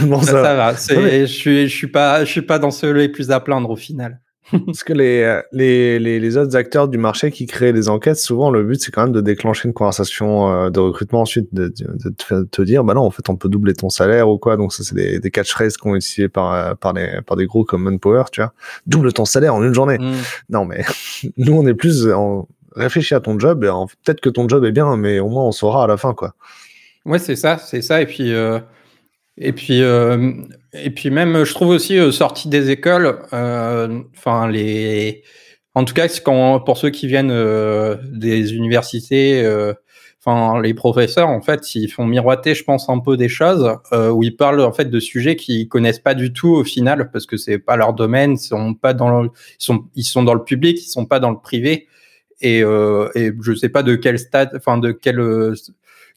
bon, ça, ça, va. va. Ouais. Je suis, je suis pas, je suis pas dans ceux les plus à plaindre au final. Parce que les, les, les, les, autres acteurs du marché qui créent les enquêtes, souvent le but c'est quand même de déclencher une conversation euh, de recrutement ensuite, de, de, de, te, dire bah non en fait on peut doubler ton salaire ou quoi. Donc ça c'est des, des catchphrases qu'on utilisées par euh, par des par des gros comme Manpower, tu vois. Double ton salaire en une journée. Mm. Non mais nous on est plus en, réfléchis à ton job. Et peut-être que ton job est bien, mais au moins on saura à la fin, quoi. Ouais, c'est ça, c'est ça. Et puis, et puis, et puis même, je trouve aussi sortie des écoles, enfin les, en tout cas, quand pour ceux qui viennent des universités enfin les professeurs en fait ils font miroiter je pense un peu des choses euh, où ils parlent en fait de sujets qu'ils connaissent pas du tout au final parce que c'est pas leur domaine ils sont pas dans le, ils ils sont dans le public ils sont pas dans le privé et euh, et je sais pas de quel stade enfin de quel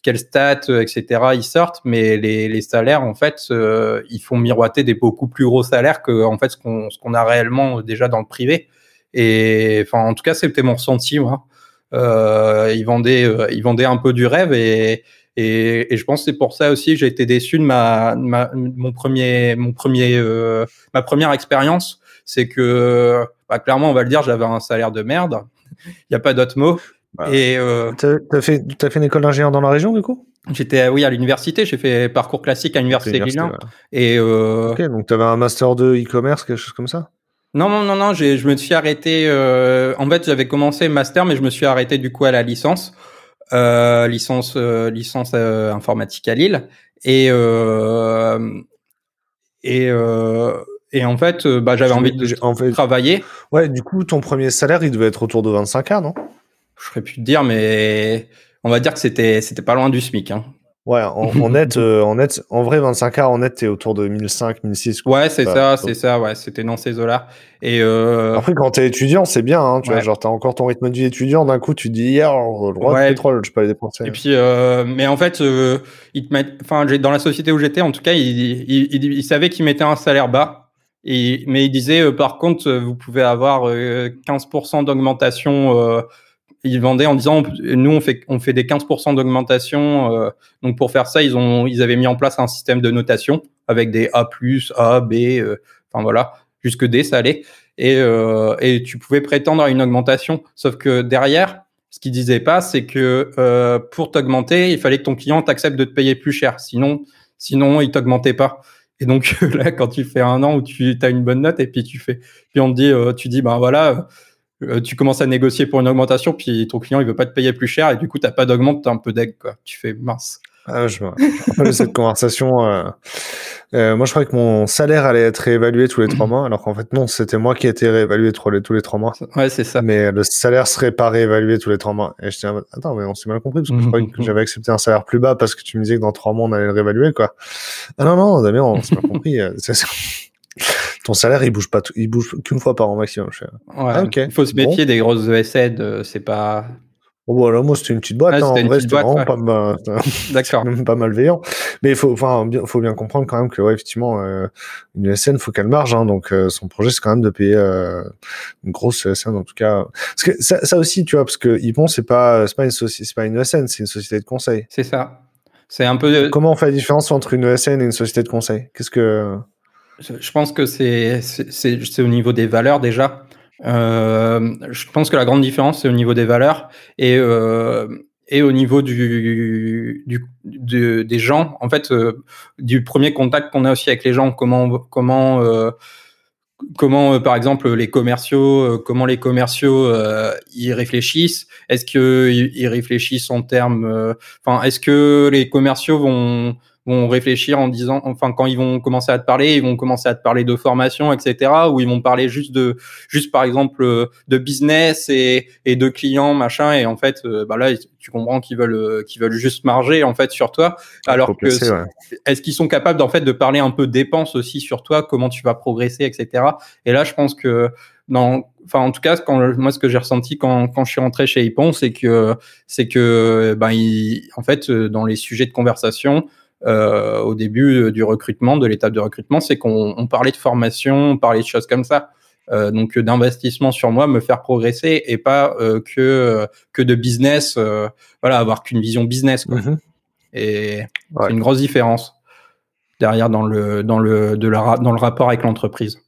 quel stat etc ils sortent mais les, les salaires en fait euh, ils font miroiter des beaucoup plus gros salaires que en fait ce qu'on qu'on a réellement déjà dans le privé et enfin en tout cas c'était mon ressenti moi euh, ils vendaient, euh, ils vendaient un peu du rêve et, et, et, je pense que c'est pour ça aussi que j'ai été déçu de ma, ma mon premier, mon premier, euh, ma première expérience. C'est que, bah, clairement, on va le dire, j'avais un salaire de merde. Il n'y a pas d'autre mot. Bah, et euh, t'as fait, as fait une école d'ingénieur dans la région du coup? J'étais oui à l'université. J'ai fait parcours classique à l'université de Lille. Et euh, ok, donc tu avais un master de e-commerce, quelque chose comme ça? Non, non, non, non, je me suis arrêté. Euh, en fait, j'avais commencé master, mais je me suis arrêté du coup à la licence, euh, licence, euh, licence euh, informatique à Lille, et euh, et et en fait, bah, j'avais envie de en fait, travailler. Ouais, du coup, ton premier salaire, il devait être autour de 25 k, non? Je serais pu te dire, mais on va dire que c'était c'était pas loin du SMIC. Hein. Ouais, en, net, euh, en net, en vrai, 25K en net, t'es autour de 1005, 1006. Ouais, c'est ça, c'est ça, ouais, c'était dans ces eaux-là. Et euh... Après, quand t'es étudiant, c'est bien, hein, tu vois, genre, t'as encore ton rythme de vie étudiant, d'un coup, tu te dis, hier, le droit de pétrole, je peux aller dépenser. Et puis, euh, mais en fait, euh, ils te mettent, enfin, dans la société où j'étais, en tout cas, ils, ils, ils, ils savaient qu'ils mettaient un salaire bas. Et, mais ils disaient, euh, par contre, vous pouvez avoir 15% d'augmentation ils vendaient en disant nous on fait on fait des 15% d'augmentation euh, donc pour faire ça ils ont ils avaient mis en place un système de notation avec des A+, A, B euh, enfin voilà jusque D ça allait. Et euh, et tu pouvais prétendre à une augmentation. Sauf que derrière ce qu'ils disaient pas c'est que euh, pour t'augmenter il fallait que ton client t'accepte de te payer plus cher. Sinon sinon il t'augmentait pas et donc là quand tu fais un an où tu as une bonne note et puis tu fais puis on te dit tu dis ben voilà euh, tu commences à négocier pour une augmentation, puis ton client il veut pas te payer plus cher, et du coup t'as pas d'augmente, t'as un peu d'aigle quoi. Tu fais mince. Ah, je me rappelle cette conversation. Euh, euh, moi, je croyais que mon salaire allait être réévalué tous les trois mois, alors qu'en fait non, c'était moi qui étais réévalué tous les, tous les trois mois. Ouais, c'est ça. Mais le salaire serait pas réévalué tous les trois mois. Et je disais, attends, mais on s'est mal compris parce que je croyais que j'avais accepté un salaire plus bas parce que tu me disais que dans trois mois on allait le réévaluer quoi. Ah non non, Damien, on s'est mal compris. ton salaire il bouge pas il bouge qu'une fois par an maximum. Ouais, ah, Il faut se méfier des grosses ESN, euh, c'est pas. Voilà, moi c'était une petite boîte, hein, en vrai c'était vraiment pas, mal, D'accord. même pas malveillant. Mais il faut, enfin, bien, faut bien comprendre quand même que, ouais, effectivement, euh, une ESN, faut qu'elle marge, hein, donc euh, son projet c'est quand même de payer euh, une grosse ESN en tout cas. Parce que ça, ça aussi, tu vois, parce que Ypon c'est pas, c'est pas une société, c'est pas une ESN, c'est une société de conseil. C'est ça. C'est un peu. Comment on fait la différence entre une ESN et une société de conseil? Qu'est-ce que je pense que c'est au niveau des valeurs déjà. Euh, je pense que la grande différence, c'est au niveau des valeurs et, euh, et au niveau du, du, des gens. En fait, euh, du premier contact qu'on a aussi avec les gens, comment, comment, euh, comment par exemple, les commerciaux, comment les commerciaux ils réfléchissent. Est-ce qu'ils ils réfléchissent en termes. Enfin, est-ce que les commerciaux vont vont réfléchir en disant, enfin, quand ils vont commencer à te parler, ils vont commencer à te parler de formation, etc., ou ils vont parler juste de, juste par exemple, euh, de business et, et de clients, machin, et en fait, euh, bah là, tu comprends qu'ils veulent, euh, qu'ils veulent juste marger, en fait, sur toi, alors que, est-ce qu'ils sont capables, en fait, de parler un peu dépenses aussi sur toi, comment tu vas progresser, etc. Et là, je pense que, dans, enfin en tout cas quand moi ce que j'ai ressenti quand, quand je suis rentré chez Ipon c'est que c'est que ben il, en fait dans les sujets de conversation euh, au début euh, du recrutement, de l'étape de recrutement, c'est qu'on parlait de formation, on parlait de choses comme ça. Euh, donc d'investissement sur moi, me faire progresser et pas que que de business, voilà, avoir qu'une vision business. Quoi. Mm-hmm. Et c'est une grosse différence derrière dans le dans le de la, dans le rapport avec l'entreprise.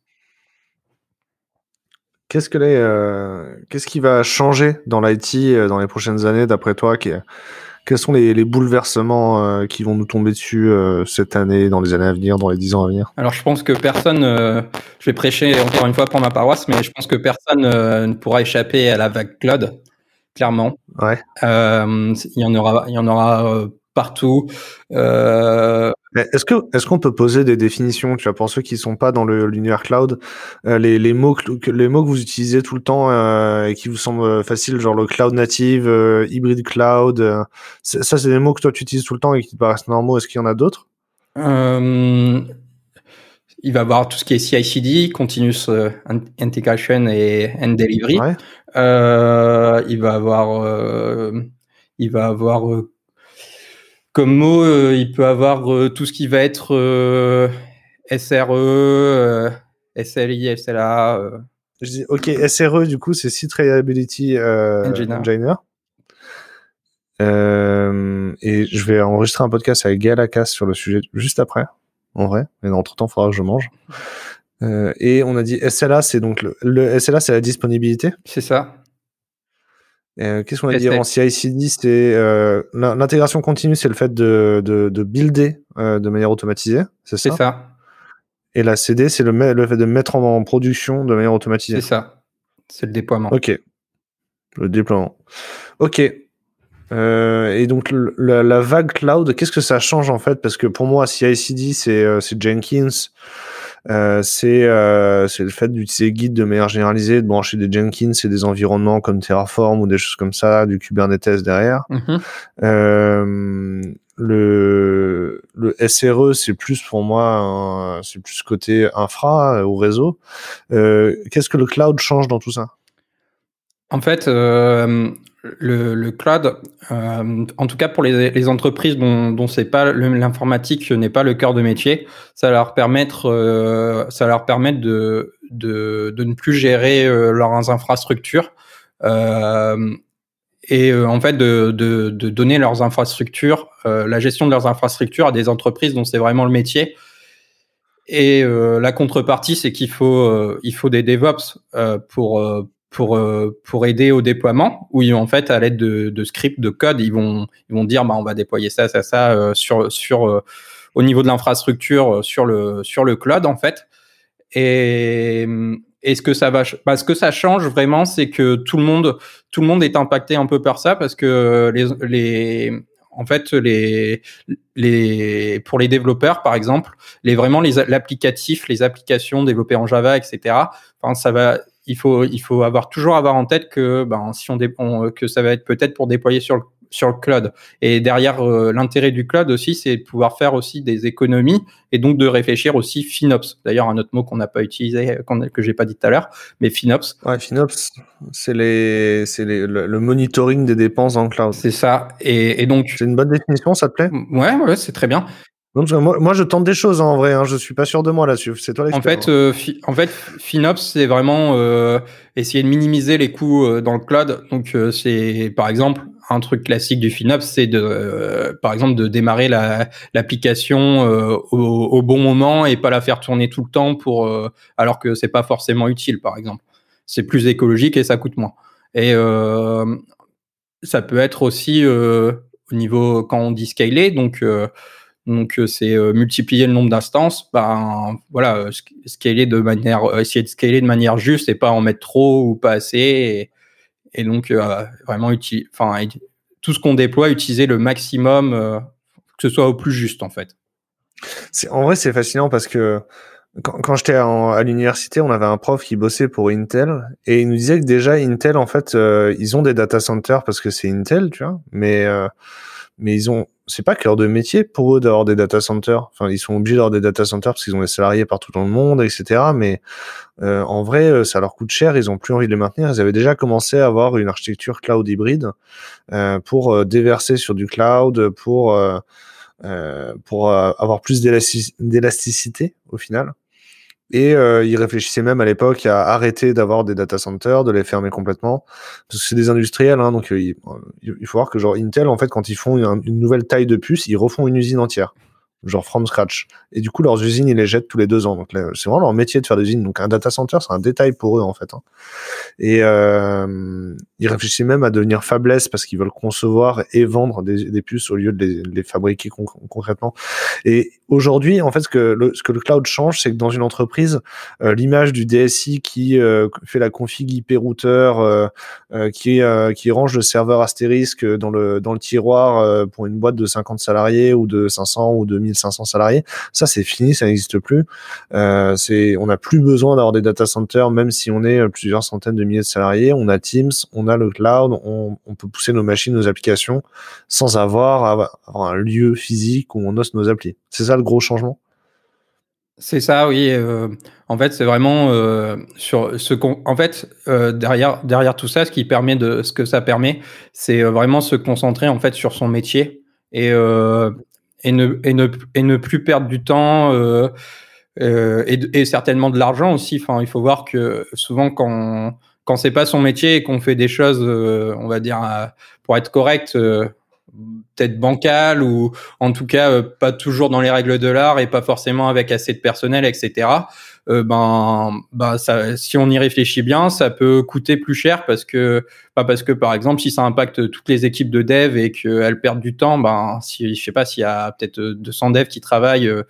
Qu'est-ce que les qu'est-ce qui va changer dans l'IT dans les prochaines années d'après toi qui quels sont les, bouleversements euh, qui vont nous tomber dessus euh, cette année, dans les années à venir, dans les dix ans à venir? Alors, je pense que personne, euh, je vais prêcher encore une fois pour ma paroisse, mais je pense que personne ne pourra échapper à la vague cloud. clairement. Ouais. il y en aura, il y en aura partout. Euh... Est-ce que est-ce qu'on peut poser des définitions, tu vois, pour ceux qui sont pas dans l'univers cloud, euh, les, les mots que les mots que vous utilisez tout le temps euh, et qui vous semblent faciles, genre le cloud native, euh, hybride cloud, euh, ça c'est des mots que toi tu utilises tout le temps et qui te paraissent normaux. Est-ce qu'il y en a d'autres? Il va avoir tout ce qui est CI/CD, continuous integration et and delivery. Ouais. il va avoir il va avoir comme mot, euh, il peut avoir euh, tout ce qui va être euh, SRE, SLI, SLA. Je dis, ok, SRE, du coup, c'est Site Reliability Engineer. et je vais enregistrer un podcast avec Gaël Akas sur le sujet juste après, en vrai. Mais entre temps, il faudra que je mange. et on a dit SLA, c'est donc le, le SLA, c'est la disponibilité. C'est ça. Euh, qu'est-ce qu'on a dit avant? CI/CD C'est euh, l'intégration continue, c'est le fait de, de, de builder euh, de manière automatisée, c'est ça? ça. Et la CD, c'est le, le fait de mettre en, production de manière automatisée. C'est ça. C'est le déploiement. Ok. Le déploiement. Ok. et donc la, la, vague cloud, qu'est-ce que ça change en fait? Parce que pour moi, CI/CD, c'est Jenkins. Euh, c'est euh, c'est le fait d'utiliser Git de manière généralisée, de brancher des Jenkins et des environnements comme Terraform ou des choses comme ça, du Kubernetes derrière. Mhm. Euh, le, le SRE, c'est plus pour moi, c'est plus côté infra ou réseau. Qu'est-ce que le cloud change dans tout ça? En fait, le, le, cloud, euh, en tout cas pour les, entreprises dont, c'est pas l'informatique n'est pas le cœur de métier, ça leur permettre, euh, ça leur permettre de, ne plus gérer euh, leurs infrastructures euh, et en fait de, de, de, donner leurs infrastructures, la gestion de leurs infrastructures à des entreprises dont c'est vraiment le métier. Et la contrepartie, c'est qu'il faut, il faut des DevOps pour pour euh, pour aider au déploiement où en fait à l'aide de, scripts de code ils vont ils vont dire bah on va déployer ça ça ça euh, sur sur euh, au niveau de l'infrastructure sur le sur le cloud en fait. Et est-ce que ça va bah, ce que ça change vraiment c'est que tout le monde tout le monde est impacté un peu par ça parce que les les en fait les les pour les développeurs par exemple les vraiment les l'applicatif les applications développées en Java etc enfin ça va il faut, il faut avoir toujours avoir en tête que, ben, si on, dépend, que ça va être peut-être pour déployer sur le, sur le cloud. Et derrière, euh, l'intérêt du cloud aussi, c'est de pouvoir faire aussi des économies et donc de réfléchir aussi FinOps. D'ailleurs, un autre mot qu'on n'a pas utilisé, que j'ai pas dit tout à l'heure, mais FinOps. Ouais, FinOps, c'est les, c'est le, le, monitoring des dépenses en cloud. C'est ça. Et, et donc. C'est une bonne définition, ça te plaît? Ouais, ouais, c'est très bien. Donc, moi, moi, je tente des choses en vrai. Hein, je suis pas sûr de moi là-dessus. C'est toi En fait, euh, en fait, FinOps, c'est vraiment euh, essayer de minimiser les coûts euh, dans le cloud. Donc, euh, c'est par exemple un truc classique du FinOps, c'est de, euh, par exemple, de démarrer l'application au, au, bon moment et pas la faire tourner tout le temps pour, alors que c'est pas forcément utile, par exemple. C'est plus écologique et ça coûte moins. Et ça peut être aussi au niveau quand on dit scaler, donc donc euh, c'est euh, multiplier le nombre d'instances, ben voilà, euh, scaler de manière, essayer de scaler de manière juste et pas en mettre trop ou pas assez. Et, donc vraiment utiliser, enfin tout ce qu'on déploie, utiliser le maximum, que ce soit au plus juste en fait. En vrai c'est fascinant parce que quand j'étais à l'université, on avait un prof qui bossait pour Intel et il nous disait que déjà Intel en fait ils ont des data centers parce que c'est Intel, tu vois, mais mais ils ont c'est pas cœur de métier pour eux d'avoir des data centers. Enfin, ils sont obligés d'avoir des data centers parce qu'ils ont des salariés partout dans le monde, etc. Mais euh, en vrai, euh, ça leur coûte cher. Ils ont plus envie de les maintenir. Ils avaient déjà commencé à avoir une architecture cloud hybride euh, pour déverser sur du cloud, pour pour avoir plus d'élasticité au final. Et euh, ils réfléchissaient même à l'époque à arrêter d'avoir des data centers, de les fermer complètement, parce que c'est des industriels, hein, donc euh, il, faut voir que genre Intel, en fait, quand ils font une, nouvelle taille de puce, ils refont une usine entière. Genre from scratch. Et du coup, leurs usines, ils les jettent tous les deux ans. Donc c'est vraiment leur métier de faire des usines. Donc un data center, c'est un détail pour eux en fait. Hein. Et euh, ils réfléchissent même à devenir fabless parce qu'ils veulent concevoir et vendre des, puces au lieu de les, fabriquer concrètement. Et aujourd'hui, en fait, ce que le, ce que le cloud change, c'est que dans une entreprise, euh, l'image du DSI qui euh, fait la config IP routeur, euh, qui, qui range le serveur astérisque dans le dans le tiroir pour une boîte de 50 salariés ou de 500 ou de 1500 salariés, ça c'est fini, ça n'existe plus. c'est, on n'a plus besoin d'avoir des data centers, même si on est plusieurs centaines de milliers de salariés. On a Teams, on a le cloud, on, peut pousser nos machines, nos applications, sans avoir, un lieu physique où on ose nos applis. C'est ça le gros changement? C'est ça, oui. Euh, en fait, c'est vraiment euh, sur ce qu'on. Fait, euh, derrière tout ça, ce qui permet de ce que ça permet, c'est vraiment se concentrer en fait sur son métier et ne et ne et ne plus perdre du temps. Et, et, certainement de l'argent aussi. Enfin, il faut voir que souvent quand quand c'est pas son métier et qu'on fait des choses, on va dire pour être correct, peut-être bancal ou en tout cas euh, pas toujours dans les règles de l'art et pas forcément avec assez de personnel, etc. Euh, ben, ben ça, si on y réfléchit bien, ça peut coûter plus cher parce que, pas parce que par exemple, si ça impacte toutes les équipes de dev et qu'elles perdent du temps, ben, si je sais pas s'il y a peut-être 200 devs qui travaillent euh,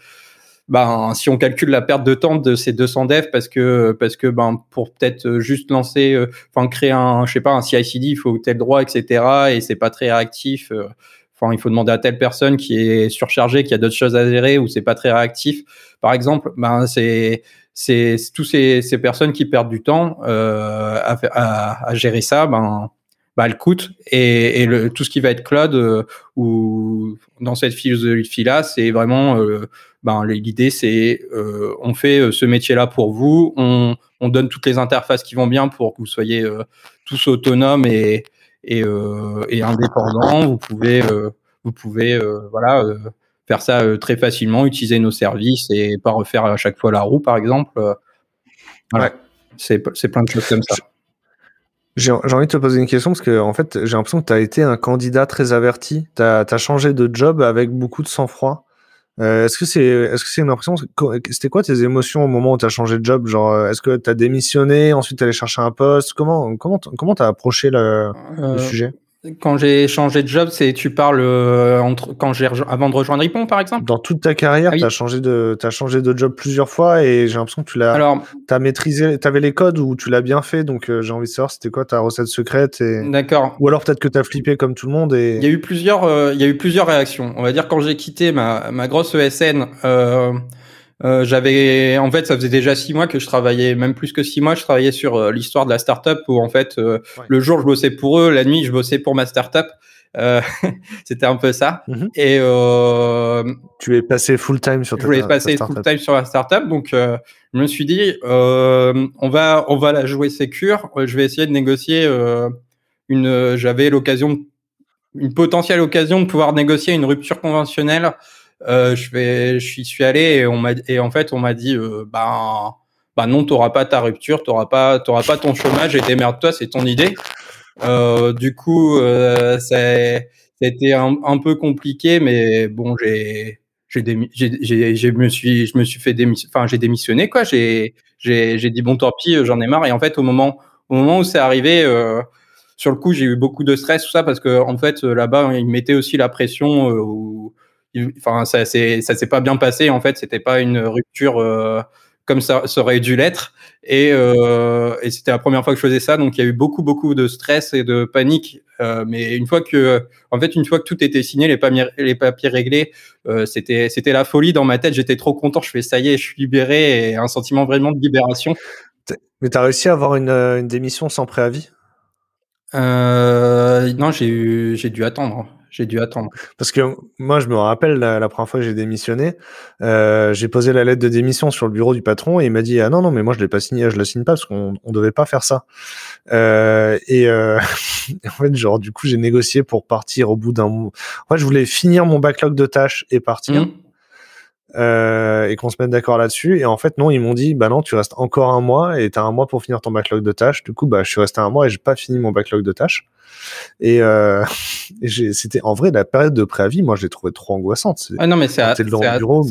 ben, si on calcule la perte de temps de ces 200 devs parce que parce que ben pour peut-être juste lancer euh, enfin créer un je sais pas un CI/CD il faut tel droit etc et c'est pas très réactif euh, enfin il faut demander à telle personne qui est surchargée qui a d'autres choses à gérer ou c'est pas très réactif. Par exemple ben c'est c'est tous ces, ces personnes qui perdent du temps euh, à, à, à, gérer ça ben bah, elle coûte et, et le, tout ce qui va être cloud euh, ou dans cette philosophie là c'est vraiment euh, ben, l'idée c'est euh, on fait euh, ce métier-là pour vous, on, on, donne toutes les interfaces qui vont bien pour que vous soyez euh, tous autonomes et, et, et, indépendants. Vous pouvez, vous pouvez voilà, faire ça très facilement, utiliser nos services et pas refaire à chaque fois la roue, par exemple. Voilà. C'est plein de choses comme ça. J'ai envie de te poser une question parce que en fait, j'ai l'impression que tu as été un candidat très averti. Tu as, as, changé de job avec beaucoup de sang-froid. Euh, est-ce que c'est est-ce que c'est une impression c'était quoi tes émotions au moment où tu as changé de job genre euh, est-ce que tu as démissionné ensuite tu allé chercher un poste comment comment comment tu as approché le, le euh, sujet? Quand j'ai changé de job, c'est tu parles euh, entre quand j'ai avant de rejoindre Ripon par exemple? Dans toute ta carrière, ah tu as changé de as changé de job plusieurs fois et j'ai l'impression que tu l'as Alors, as maîtrisé, tu avais les codes ou tu l'as bien fait donc euh, j'ai envie de savoir c'était quoi ta recette secrète et D'accord. Ou alors peut-être que tu as flippé comme tout le monde et Il y a eu plusieurs euh, il y a eu plusieurs réactions. On va dire quand j'ai quitté ma ma grosse ESN euh, euh, j'avais, en fait, ça faisait déjà six mois que je travaillais, même plus que six mois, je travaillais sur euh, l'histoire de la startup où en fait, euh, le jour je bossais pour eux, la nuit je bossais pour ma startup. c'était un peu ça. Mm-hmm. Et tu es passé full time sur. Ta, je voulais passer full time sur la startup, donc je me suis dit, on va, on va la jouer sécure. Je vais essayer de négocier une. J'avais l'occasion, une potentielle occasion de pouvoir négocier une rupture conventionnelle euh, je vais, suis allé et on m'a et en fait on m'a dit euh, bah bah non t'auras pas ta rupture, t'auras pas t'auras pas ton chômage et démerde-toi, c'est ton idée. Euh, du coup, euh, c'était un, un, peu compliqué, mais bon, j'ai j'ai me suis je me suis fait enfin j'ai démissionné quoi j'ai j'ai j'ai dit bon tant pis j'en ai marre et en fait au moment au moment où c'est arrivé euh, sur le coup j'ai eu beaucoup de stress tout ça parce que en fait là-bas ils mettaient aussi la pression euh, enfin ça c'est ça s'est pas bien passé en fait. C'était pas une rupture euh, comme ça, ça aurait dû l'être. Et, euh, et c'était la première fois que je faisais ça. Donc il y a eu beaucoup beaucoup de stress et de panique. Euh, mais une fois que en fait une fois que tout était signé les papiers les papiers réglés euh, c'était c'était la folie dans ma tête. J'étais trop content. Je fais ça y est je suis libéré et un sentiment vraiment de libération. Mais tu as réussi à avoir une, une démission sans préavis? Non j'ai eu j'ai dû attendre j'ai dû attendre. Parce que moi, je me rappelle la, première fois que j'ai démissionné, euh, j'ai posé la lettre de démission sur le bureau du patron et il m'a dit ah non non mais moi je l'ai pas signé, je la signe pas parce qu'on on devait pas faire ça. Euh, et euh, en fait genre du coup j'ai négocié pour partir au bout d'un. En fait je voulais finir mon backlog de tâches et partir. Mmh. Euh, et qu'on se mette d'accord là-dessus. Et en fait, non, ils m'ont dit, bah non, tu restes encore un mois et t'as un mois pour finir ton backlog de tâches. Du coup, bah, je suis resté un mois et j'ai pas fini mon backlog de tâches. Et, euh, c'était en vrai la période de préavis. Moi, je l'ai trouvé trop angoissante. Ah non, mais c'est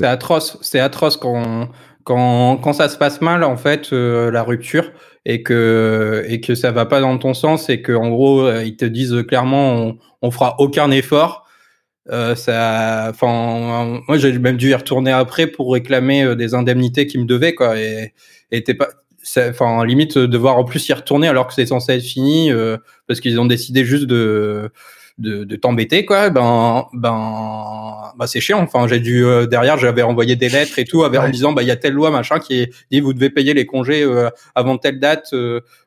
atroce. C'est atroce quand, quand, quand ça se passe mal, en fait, euh, la rupture et que et que ça va pas dans ton sens et que en gros euh, ils te disent clairement on, on fera aucun effort euh, ça, enfin, moi j'ai même dû y retourner après pour réclamer euh, des indemnités qui me devaient quoi. Et, et pas, enfin, limite devoir en plus y retourner alors que c'est censé être fini euh, parce qu'ils ont décidé juste de de, de t'embêter quoi. Ben ben bah c'est chiant. Enfin, j'ai dû euh, derrière j'avais envoyé des lettres et tout avec, en disant bah il y a telle loi machin qui dit vous devez payer les congés avant telle date qui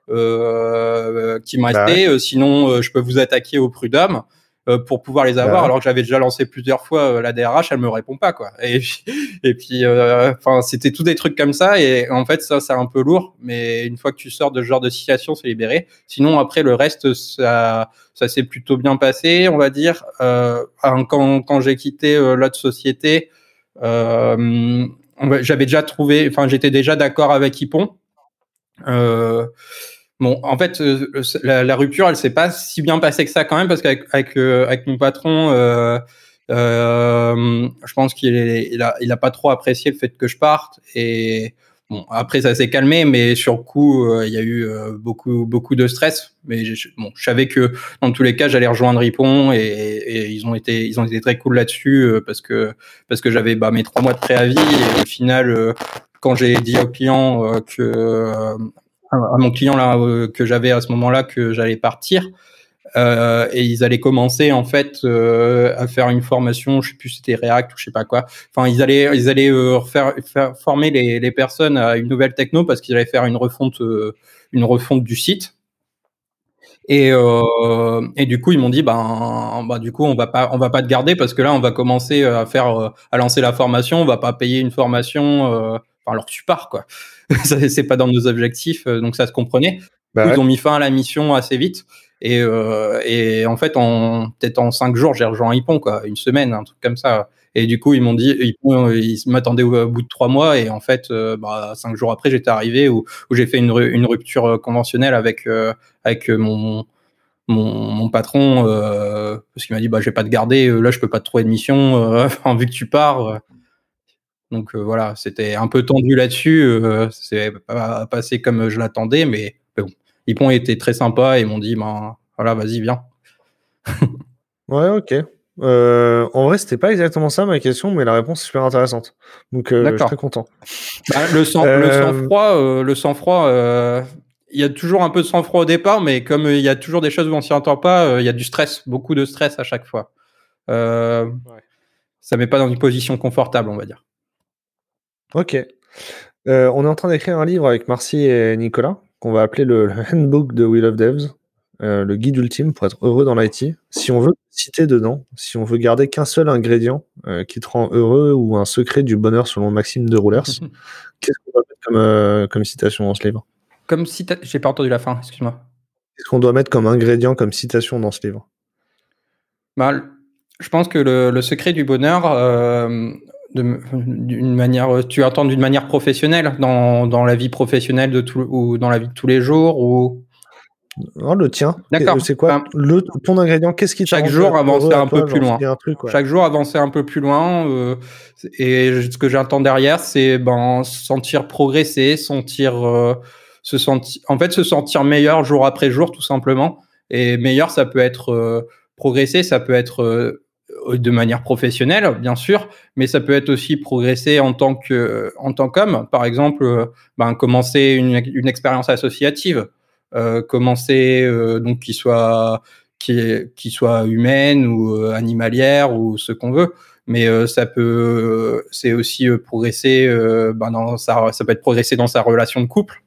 me bah restait, sinon je peux vous attaquer au prud'homme. Euh, pour pouvoir les avoir, alors que j'avais déjà lancé plusieurs fois euh, la DRH, elle me répond pas quoi. Et puis, et puis, euh, enfin, c'était tous des trucs comme ça. Et en fait, ça, c'est un peu lourd, mais une fois que tu sors de ce genre de situation, c'est libéré. Sinon, après, le reste, ça, ça s'est plutôt bien passé, on va dire. Euh, quand, quand j'ai quitté l'autre société, j'avais déjà trouvé, enfin, j'étais déjà d'accord avec Ypon. Euh, Bon, en fait, euh, la, la, rupture, elle s'est pas si bien passée que ça quand même, parce qu'avec avec, euh, avec mon patron, euh, euh, je pense qu'il il a, il a pas trop apprécié le fait que je parte. Et bon, après, ça s'est calmé, mais sur le coup, il y a eu beaucoup, beaucoup de stress. Mais je, bon, je savais que dans tous les cas, j'allais rejoindre Ripon, et, et, ils ont été, ils ont été très cool là-dessus, parce que, parce que j'avais bah, mes trois mois de préavis. Et au final, quand j'ai dit aux clients que à mon client là euh, que j'avais à ce moment-là que j'allais partir. Euh, et ils allaient commencer en fait euh, à faire une formation, je sais plus si c'était React ou je sais pas quoi. Enfin, ils allaient ils allaient euh, former les, les, personnes à une nouvelle techno parce qu'ils allaient faire une refonte une refonte du site. Et, et du coup, ils m'ont dit ben bah du coup on va pas on va pas te garder parce que là on va commencer à faire à lancer la formation, on va pas payer une formation alors tu pars quoi. c'est pas dans nos objectifs, euh, donc ça se comprenait. Bah ils ont mis fin à la mission assez vite. Et, euh, et en fait, en peut-être en cinq jours, j'ai rejoint Hippon, quoi, une semaine, un truc comme ça. Et du coup, ils m'ont dit, ils m'attendaient au, bout de trois mois, et en fait, euh, bah, cinq jours après, j'étais arrivé où, où j'ai fait une, une, rupture conventionnelle avec avec mon mon, mon patron, parce qu'il m'a dit, bah, je vais pas te garder, là, je peux pas te trouver de mission, vu que tu pars. Donc euh, voilà, c'était un peu tendu là-dessus. Euh, c'est pas passé comme je l'attendais, mais, bon. Ypon était très sympa et m'ont dit, ben voilà, vas-y, viens. ouais, ok. Euh, en vrai, c'était pas exactement ça ma question, mais la réponse est super intéressante. Donc, je suis très content. Bah, le sang-froid, le sang-froid, il y a toujours un peu de sang-froid au départ, mais comme il y a toujours des choses où on s'y entend pas, il y a du stress, beaucoup de stress à chaque fois. Ouais. Ça met pas dans une position confortable, on va dire. Ok. Euh, on est en train d'écrire un livre avec Marcy et Nicolas, qu'on va appeler le, Handbook de Wheel of Devs, euh, le guide ultime pour être heureux dans l'IT. Si on veut citer dedans, si on veut garder qu'un seul ingrédient euh, qui te rend heureux ou un secret du bonheur selon Maxime de Roulers, qu'est-ce qu'on doit mettre comme, citation dans ce livre? Comme citation, j'ai pas entendu la fin, excuse-moi. Qu'est-ce qu'on doit mettre comme ingrédient, comme citation dans ce livre? Bah, Je pense que le, le secret du bonheur, d'une manière, tu attends d'une manière professionnelle, dans, dans, la vie professionnelle de tout, ou dans la vie de tous les jours ou? Non, le tien. D'accord. C'est quoi? Le, ton ingrédient Qu'est-ce qui chaque jour avancer un peu plus loin. Chaque jour avancer un peu plus loin. Euh, et ce que j'entends derrière, c'est ben sentir progresser, sentir euh, se sentir, en fait, se sentir meilleur jour après jour, tout simplement. Et meilleur, ça peut être euh, progresser, ça peut être euh, de manière professionnelle, bien sûr, mais ça peut être aussi progresser en tant que en tant qu'homme. Par exemple, euh, ben, commencer une, une expérience associative, euh, commencer euh, donc qui soit qui, qui soit humaine ou animalière ou ce qu'on veut. Mais ça peut, c'est aussi progresser ben dans sa, ça peut être progresser dans sa relation de couple.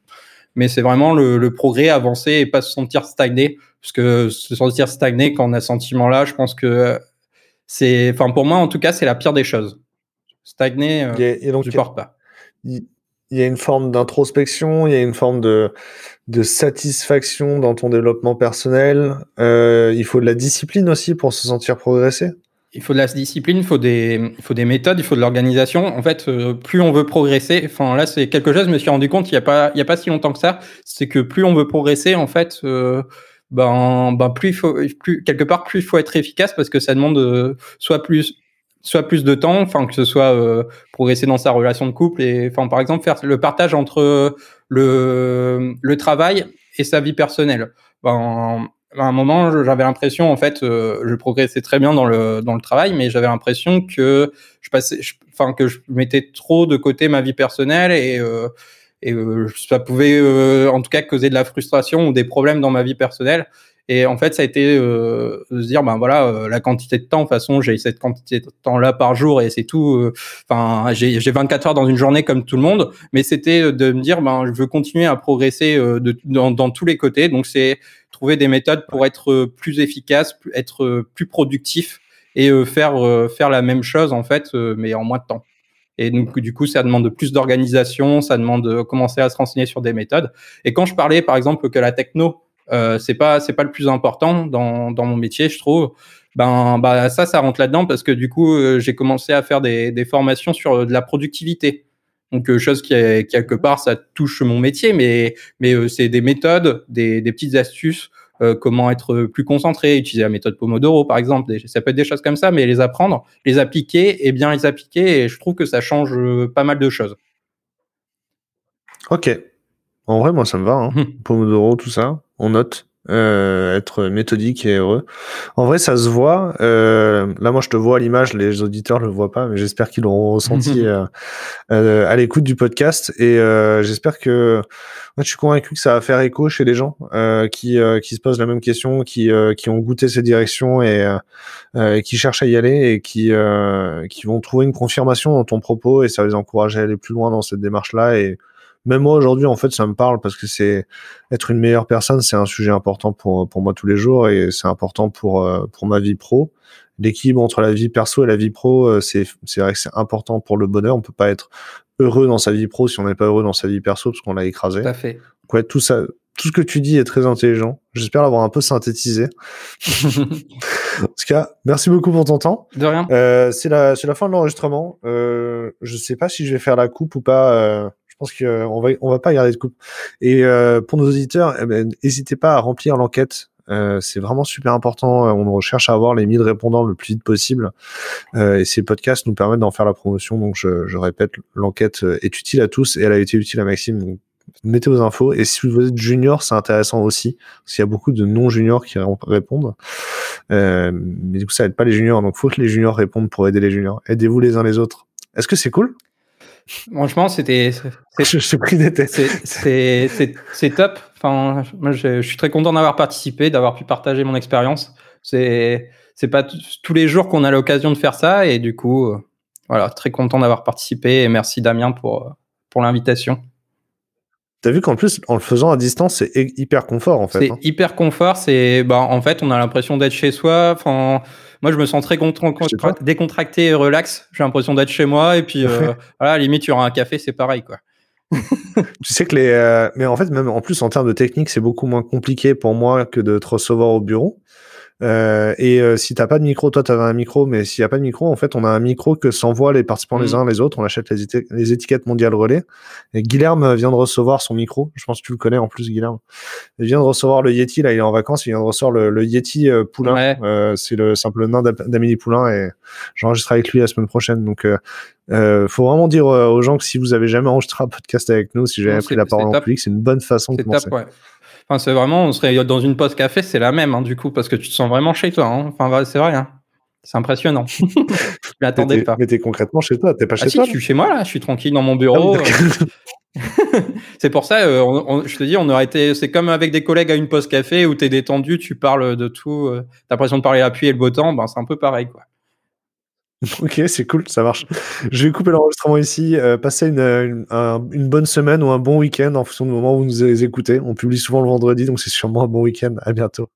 Mais c'est vraiment le, le, progrès, avancer et pas se sentir stagné. Parce que se sentir stagné quand on a ce sentiment-là, je pense que c'est, enfin pour moi en tout cas, c'est la pire des choses. Stagner, euh, je ne supporte pas. Il y a une forme d'introspection, il y a une forme de, de satisfaction dans ton développement personnel. Euh, il faut de la discipline aussi pour se sentir progresser. il faut de la discipline, il faut des, il faut des méthodes, il faut de l'organisation. En fait, euh, plus on veut progresser, enfin là c'est quelque chose, je me suis rendu compte il y a pas, il y a pas si longtemps que ça, c'est que plus on veut progresser, en fait, euh, ben, ben plus il faut, plus quelque part plus il faut être efficace parce que ça demande euh, soit plus, soit plus de temps, enfin que ce soit euh, progresser dans sa relation de couple et, enfin par exemple faire le partage entre le le travail et sa vie personnelle. Ben, à un moment, j'avais l'impression, en fait, euh, je progressais très bien dans le dans le travail, mais j'avais l'impression que je passais, enfin que je mettais trop de côté ma vie personnelle et euh, et euh, ça pouvait, en tout cas, causer de la frustration ou des problèmes dans ma vie personnelle. Et en fait, ça a été de se dire, ben voilà, la quantité de temps. De toute façon, j'ai cette quantité de temps là par jour et c'est tout. Enfin, j'ai j'ai 24 heures dans une journée comme tout le monde, mais c'était de me dire, ben je veux continuer à progresser de, dans, dans tous les côtés. Donc c'est trouver des méthodes pour être euh, plus efficace, être euh, plus productif et euh, faire faire la même chose en fait, mais en moins de temps. Et donc, du coup, ça demande plus d'organisation, ça demande de commencer à se renseigner sur des méthodes. Et quand je parlais, par exemple, que la techno, euh, c'est pas c'est pas le plus important dans, dans mon métier, je trouve. Ben, bah ça, ça rentre là-dedans parce que du coup, j'ai commencé à faire des, des formations sur de la productivité. Donc, euh, chose qui, est, quelque part, ça touche mon métier, mais, mais euh, c'est des méthodes, des, des petites astuces, euh, comment être plus concentré, utiliser la méthode Pomodoro, par exemple. Ça peut être des choses comme ça, mais les apprendre, les appliquer et bien les appliquer, et je trouve que ça change pas mal de choses. Ok. En vrai, moi, ça me va. Hein. Pomodoro, tout ça, on note. Euh, être méthodique et heureux. En vrai, ça se voit. Euh, là, moi, je te vois à l'image, les auditeurs le voient pas, mais j'espère qu'ils l'auront ressenti euh, euh, à l'écoute du podcast. Et euh, j'espère que moi, je suis convaincu que ça va faire écho chez les gens qui, qui se posent la même question, qui, qui ont goûté ces directions et, et qui cherchent à y aller et qui, qui vont trouver une confirmation dans ton propos et ça va les encourager à aller plus loin dans cette démarche-là et même moi aujourd'hui en fait ça me parle parce que c'est être une meilleure personne c'est un sujet important pour pour moi tous les jours et c'est important pour euh, pour ma vie pro l'équilibre entre la vie perso et la vie pro euh, c'est c'est vrai que c'est important pour le bonheur on peut pas être heureux dans sa vie pro si on n'est pas heureux dans sa vie perso parce qu'on l'a écrasé tout à fait ouais, tout ça tout ce que tu dis est très intelligent. J'espère l'avoir un peu synthétisé. en tout cas, merci beaucoup pour ton temps. De rien. Euh, c'est la, c'est la fin de l'enregistrement. Euh, je sais pas si je vais faire la coupe ou pas. Euh, pense qu'on va on va pas garder de coupe. Et euh, pour nos auditeurs, eh ben, n'hésitez pas à remplir l'enquête. Euh, c'est vraiment super important. On recherche à avoir les 1000 répondants le plus vite possible. Euh, et ces podcasts nous permettent d'en faire la promotion. Donc, je, je répète, l'enquête est utile à tous et elle a été utile à Maxime. Donc, mettez vos infos. Et si vous êtes junior, c'est intéressant aussi, parce qu'il y a beaucoup de non-juniors qui répondent. Euh, mais du coup, ça aide pas les juniors. Donc, faut que les juniors répondent pour aider les juniors. Aidez-vous les uns les autres. Est-ce que c'est cool? Franchement, c'était. Je suis pris d'été. C'est top. Enfin, moi, je, suis très content d'avoir participé, d'avoir pu partager mon expérience. C'est c'est pas tous les jours qu'on a l'occasion de faire ça, et du coup, euh, voilà, très content d'avoir participé. Et merci Damien pour pour l'invitation. T'as vu qu'en plus, en le faisant à distance, c'est hyper confort en fait. C'est hein. hyper confort. C'est, bah, en fait, on a l'impression d'être chez soi. Enfin, moi, je me sens très décontracté et relax. J'ai l'impression d'être chez moi. Et puis, euh, voilà, limite, il y aura un café, c'est pareil, quoi. tu sais que les, euh, mais en fait, même en plus en termes de technique, c'est beaucoup moins compliqué pour moi que de te recevoir au bureau. Euh, et euh, si t'as pas de micro, toi t'avais un micro, mais s'il y a pas de micro, en fait, on a un micro que s'envoient les participants les mm. uns les autres. On achète les, les, étiquettes mondiales relais. Et Guilherme vient de recevoir son micro. Je pense que tu le connais en plus, Guilherme. Il vient de recevoir le Yeti. Là, il est en vacances. Il vient de recevoir le, le Yeti euh, Poulain. Euh, c'est le simple nain d'Amélie Poulain et j'enregistre avec lui la semaine prochaine. Donc, euh, faut vraiment dire aux gens que si vous avez jamais enregistré un podcast avec nous, si j'ai pris la parole en public, c'est une bonne façon de commencer. Top, ouais c'est vraiment, on serait dans une pause café, c'est la même, hein, du coup, parce que tu te sens vraiment chez toi. Hein. Enfin, c'est vrai. Hein. C'est impressionnant. je m'attendais pas. Mais t'es concrètement chez toi, t'es pas ah chez si, toi. Je suis chez moi là, je suis tranquille dans mon bureau. Ah euh. c'est pour ça, euh, je te dis, on aurait été, c'est comme avec des collègues à une pause café où t'es détendu, tu parles de tout, euh, t'as l'impression de parler à la pluie et le beau temps, ben c'est un peu pareil quoi. Ok, c'est cool, ça marche. Je vais couper l'enregistrement ici. Euh, passez une, une, bonne semaine ou un bon week-end en fonction du moment où vous nous écoutez. On publie souvent le vendredi, donc c'est sûrement un bon week-end. À bientôt.